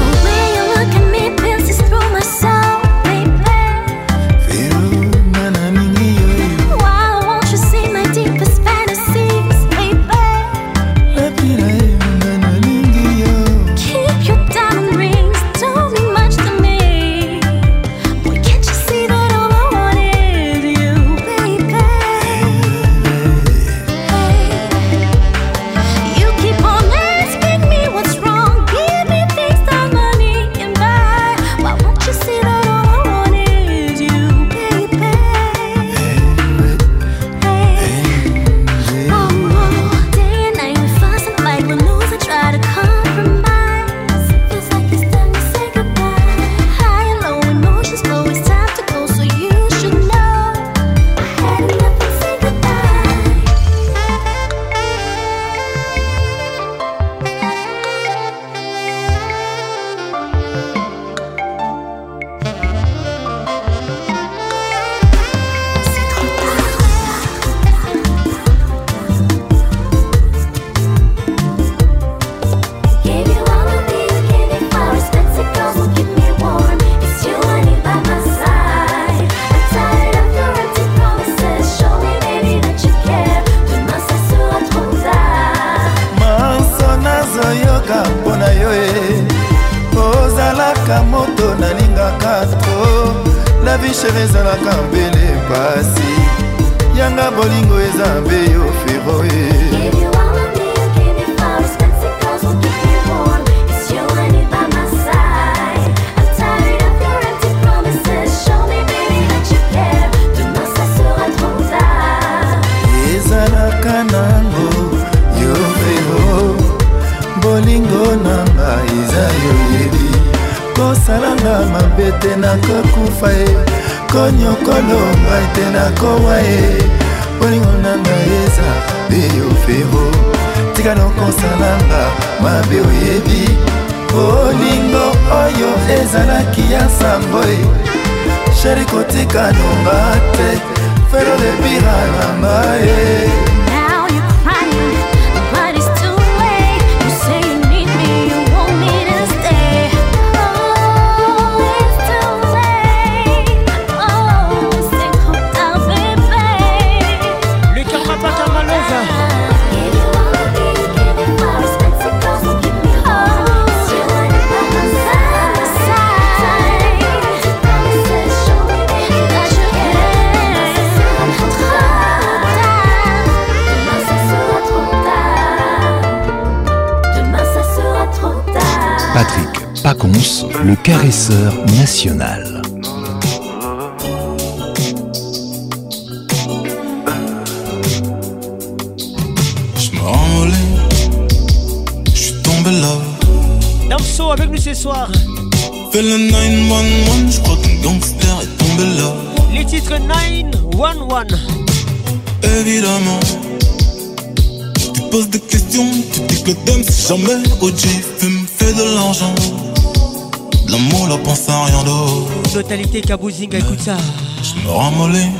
guitare. Je me ramollais,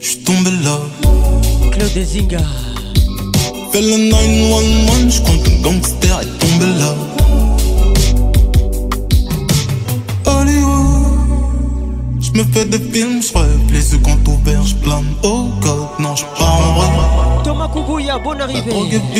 je suis tombé là. Claude Zinga. Fais le 911, je compte un gangster et tombé là. Hollywood, je me fais des films, je rêve, les yeux quand ouverts, je plane au oh, code. Non, je pars en vrai Thomas Kougouya, bonne arrivée. La drogue est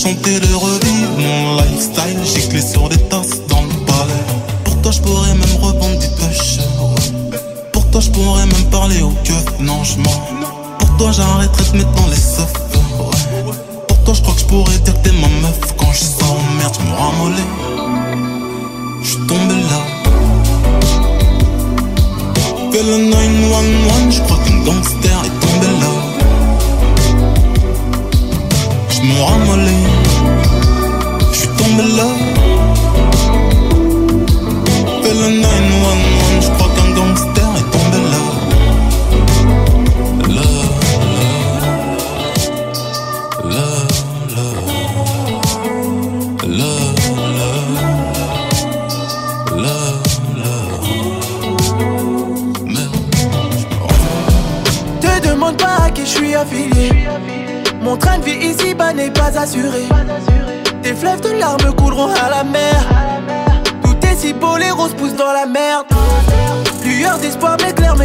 Chanter de revivre mon lifestyle. J'ai clé sur des tasses dans le palais. Pour toi, je pourrais même rebondir du pêche. Pour toi, je pourrais même parler au cœur. Non, je mens. Pour toi, j'arrêterais de mettre dans les soft. Pour toi, je crois que je pourrais dire que t'es ma meuf. Quand je sens merde, je me ramollais. Je tombé là. Fais le 911, je crois qu'une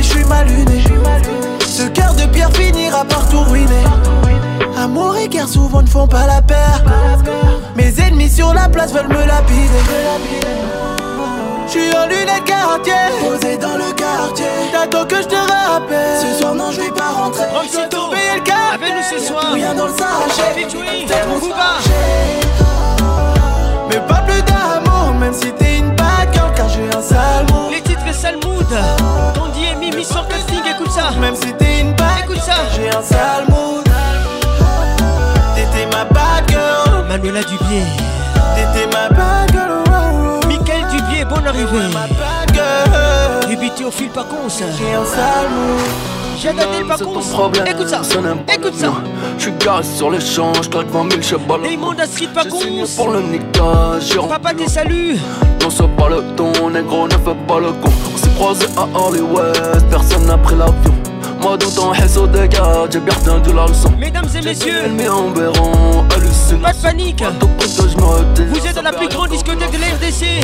je suis mal luné. Ce cœur de pierre finira par tout ruiner. Amour et guerre souvent ne font pas la paire. Mes ennemis sur la place veulent me lapider. suis en lunettes quartier, posé dans le quartier. T'attends que je te rappelle. Ce soir, non, je vais pas rentrer. si tout le quartier. Avec nous ce soir. Rien dans le Mais pas plus d'amour, même si t'es une bad girl, car j'ai un sale mood. Les titres sale Mimi sur casting, écoute ça. Même si t'es une bague, écoute ça. J'ai un sale mood. T'étais ma bad girl. Manuela Dubier. T'étais ma bad girl. Oh, oh, oh. Michael Dubier, bonne arrivée. Ma bad girl. au fil pas con ça. J'ai un sale mood. J'ai daté pas con Écoute ça, écoute ça. Je garé sur l'échange, claque 20 000 chevaux. Les mondes à street pas con. pour le niquage. Papa, t'es salut. Non, c'est pas le ton, négro, ne fais pas le con croisé à Hollywood, personne n'a pris l'avion. Moi dans ton réseau de garde, j'ai bien retenu la leçon. Mesdames et messieurs, en béron, Pas de panique, vous êtes dans la plus grande discothèque de la RDC.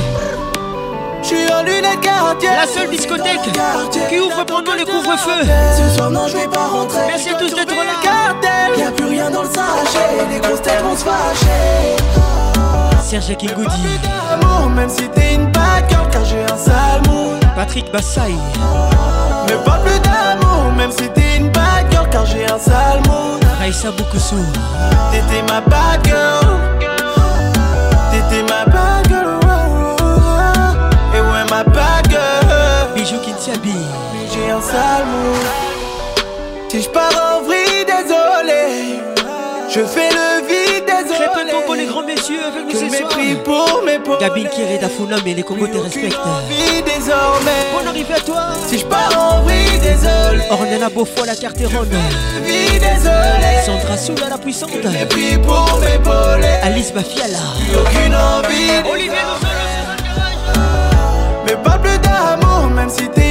J'suis en lunettes quartier La seule discothèque qui ouvre pour pendant les couvre feu Ce soir non je vais pas rentrer Merci à tous d'être là cartel a plus rien dans le sachet Les grosses têtes vont se fâcher Serge amour Même si t'es une bad car j'ai un sac Patrick Bassaï Ne parle plus d'amour, même si t'es une bad girl, car j'ai un sale mood. Raissa Boukoussou. T'étais ma bad girl. T'étais ma bad girl. Et ouais, ma bad girl. Bijou Kintiabi. Mais j'ai un sale mood. Si je pars en vrille, désolé. Je fais le grand messieurs avec nous ce soir. mépris pour mes pauvres. Gabi Kiré mais les Congos te respectent. désormais. Bonne arrivée à toi. Si je pars en vrille, désolé. Ornella Beaufort, la carte ronde. Vie, désolé. Sandra Soula, la puissante. Que mépris pour mes bolets. Alice Mafiala. Aucune envie. Olivier, nous Mais pas plus d'amour, même si t'es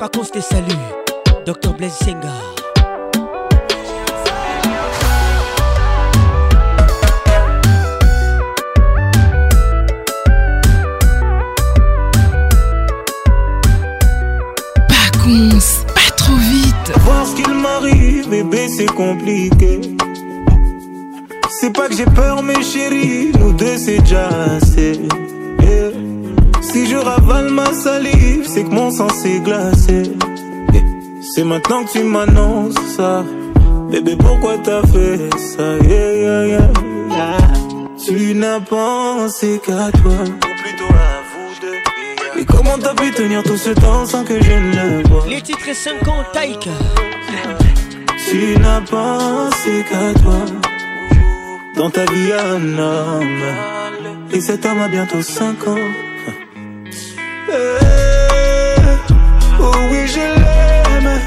pas qu'on se les Docteur Blaise Senga. Pas pas trop vite. Voir ce qu'il m'arrive, eh bébé, ben, c'est compliqué. C'est pas que j'ai peur, mes chéris, nous deux c'est déjà assez. Si je ravale ma salive, c'est que mon sang s'est glacé. C'est maintenant que tu m'annonces ça. Bébé, pourquoi t'as fait ça? Tu n'as pensé qu'à toi. Mais plutôt à vous comment t'as pu tenir tout ce temps sans que je ne le vois? Les titres 50 taïka. Tu n'as pensé qu'à toi. Dans ta vie, un homme. Et cet homme a bientôt 5 ans. Eh, oh oui, je l'aime.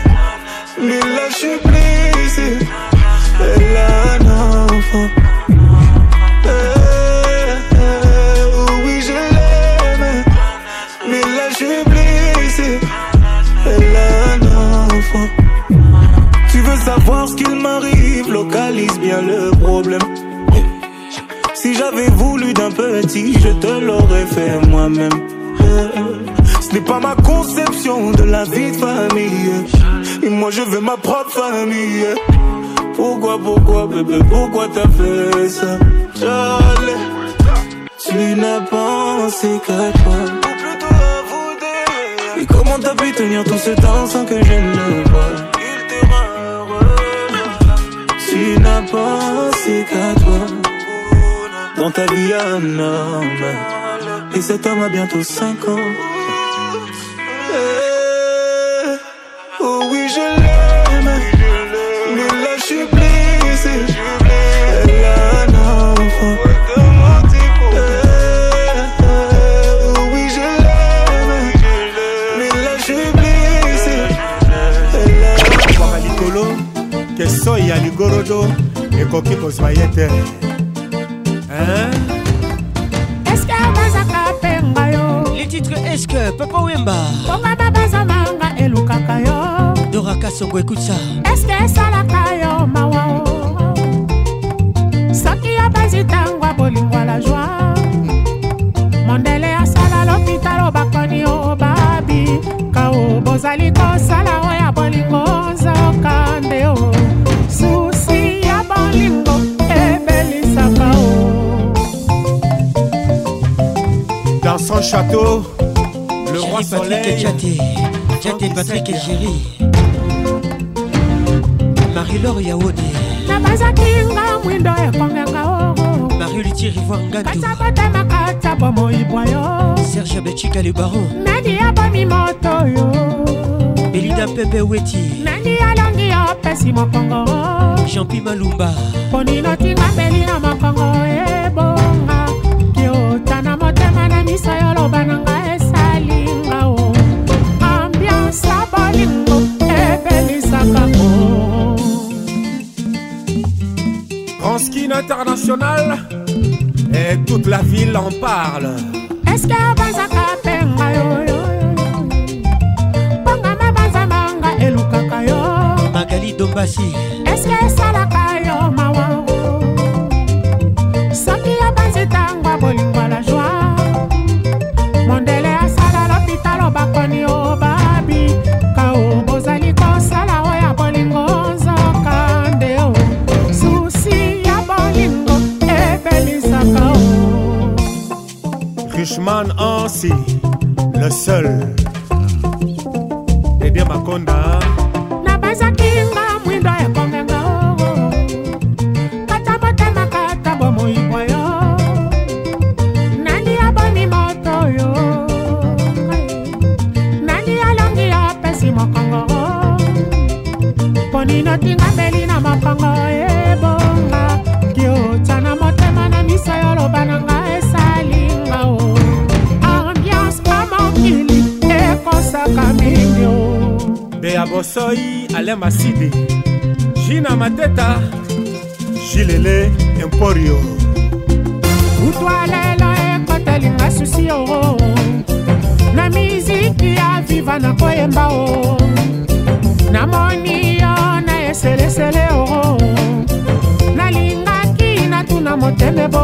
Mais là, je suis blessé. enfant. Eh, oh oui, je l'aime. Mais là, je suis blessé. Elle a un enfant. Tu veux savoir ce qu'il m'arrive? Localise bien le problème. Si j'avais voulu d'un petit, je te l'aurais fait moi-même. Ce n'est pas ma conception de la vie de famille. Et moi je veux ma propre famille. Pourquoi, pourquoi, bébé, pourquoi t'as fait ça? Charlie, tu n'as pensé qu'à toi. Et comment t'as pu tenir tout ce temps sans que je ne vois? tu n'as pensé qu'à toi. Dans ta vie, un homme. Et cet homme a bientôt 5 ans. Eh, oh oui, je l'aime. Mais là, je suis Elle a un enfant. oui, je l'aime. Mais là, je suis blessé. Elle presque papa wemba bonga babazana nga elukaka yo doraka songo ekuta eske esalaka yo mawa soki yo bazitangwa bolingwa la joi mondele asala lopitalo bakoni o babi kao bozali kosala oya bolingo nzoka nde o susi ya bolingo ebelisaka o dans son château Chéri Patrick et Tchaté. Tchaté Patrick et Chéri. Marie-Laure Yaoudé. Marie-Luthier Rivoire Serge Abetchika le baron. Belida Pepe Weti. Jean-Pi Malumba. Ponino Tinga Belina Makongo Ebonga. Kiota na motema na misa yoloba na ngai. E Skin International et toute la ville en parle. Est-ce que Bazaka Penga yo Pongama Bazamanga et Lukaka yo Magali Dombasi. Est-ce que Salaka girl. mosoi ale masidi jina mateta jilele emporio kutwa lelo ekotelinga susi oo na miziki ya viva na koyemba o namoni yo na eselesele oo nalingaki natuna moteme bo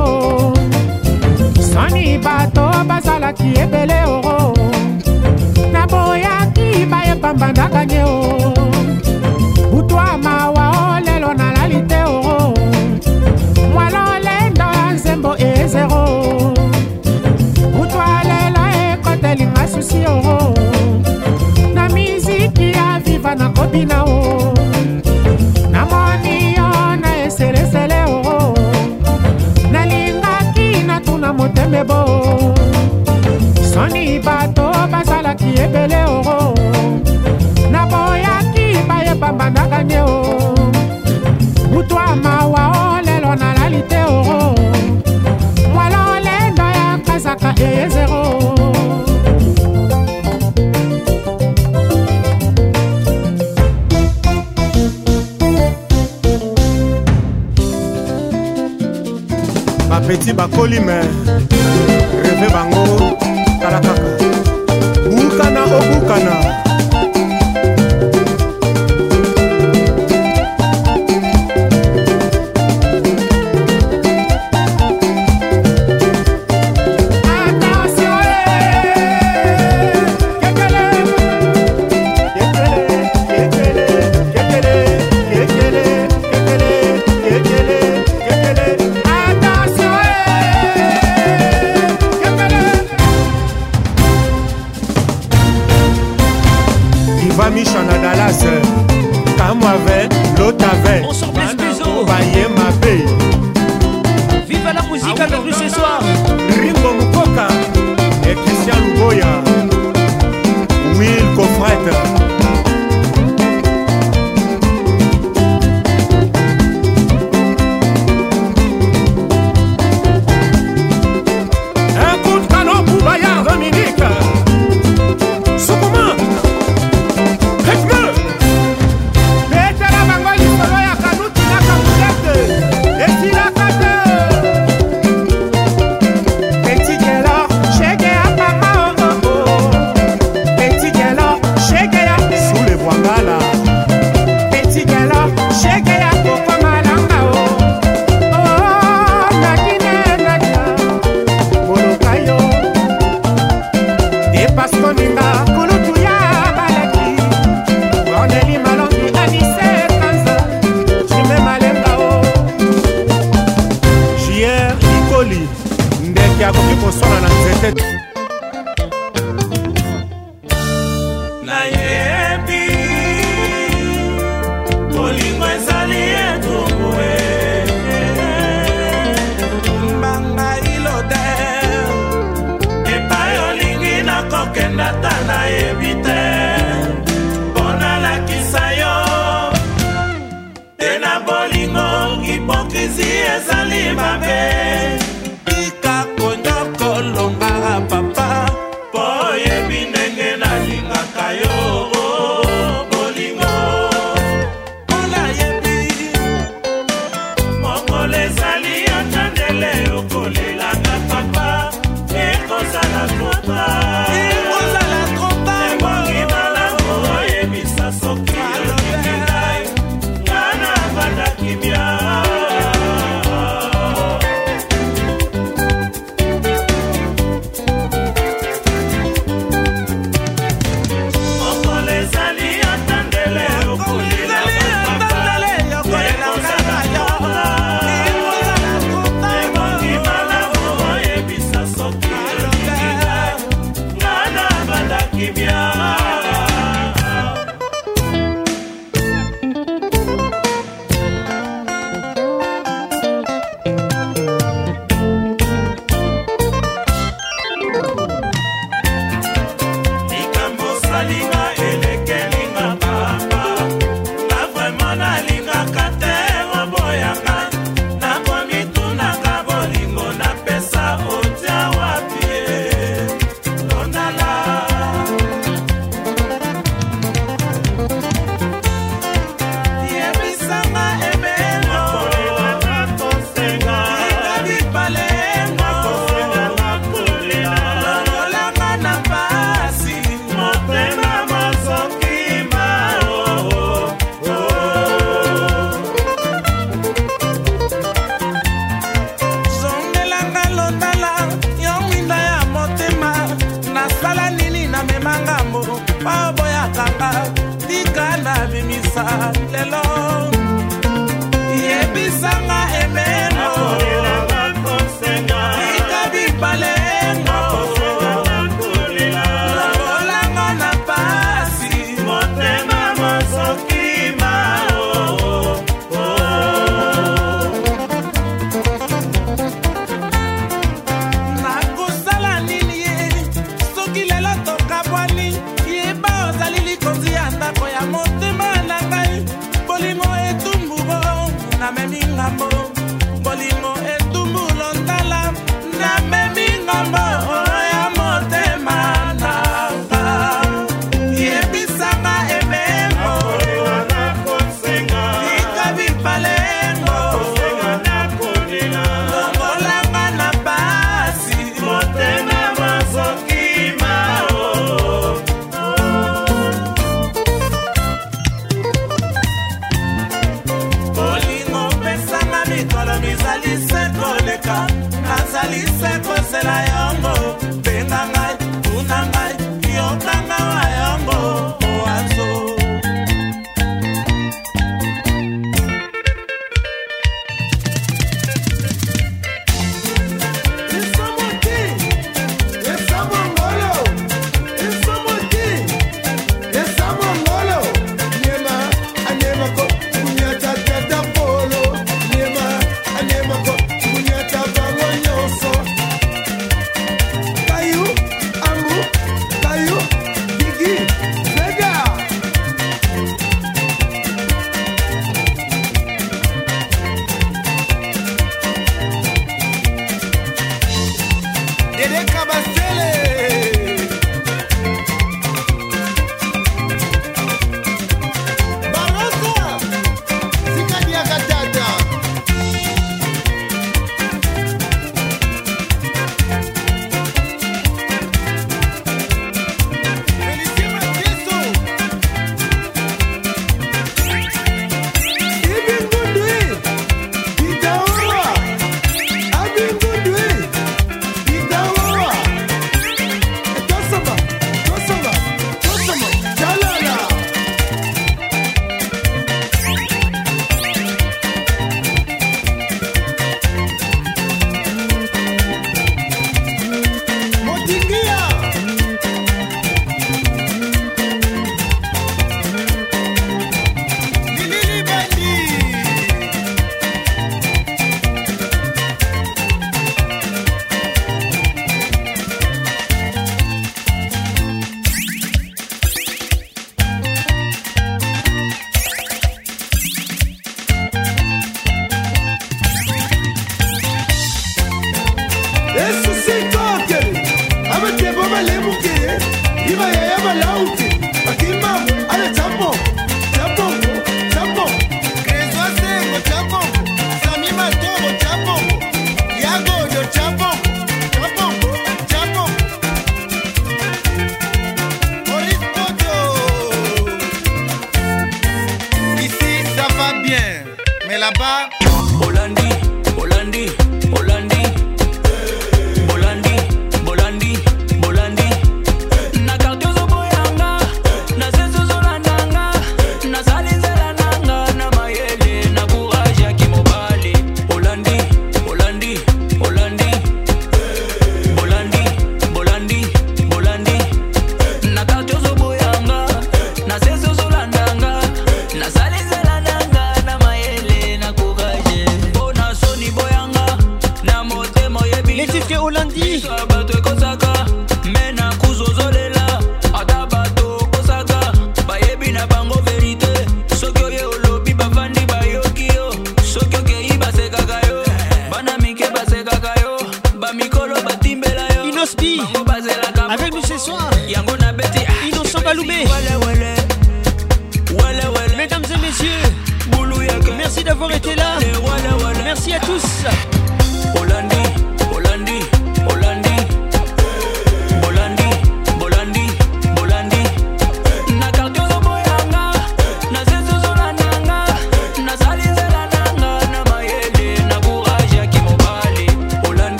soni bato bazalaki ebele oo pamba ndakanye o butwa mawa o lelo nalali te o mwala olendo ya nzembo ezero butwa lelo ekotelinga susi o na miziki ya viva nakobina o namoni yo na eselesele o nalingaki natuna motembebo soni bato bazalaki ebele oro bambanaka nde o butu ya mawa o lelo nalali te o mwala olendo ya kazaka eye zero bapeti bakoli me reve bango tala kaka bukana obukana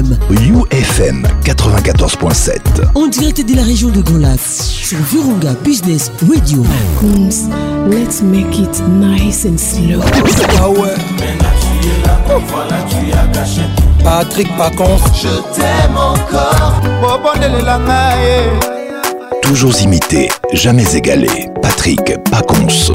UFM. 94.7. En direct de la région de Golas sur Virunga Business Radio. let's make it nice and slow. Ah Patrick Pacons. Je t'aime encore. Eh. Toujours imité, jamais égalé. Patrick Pacons.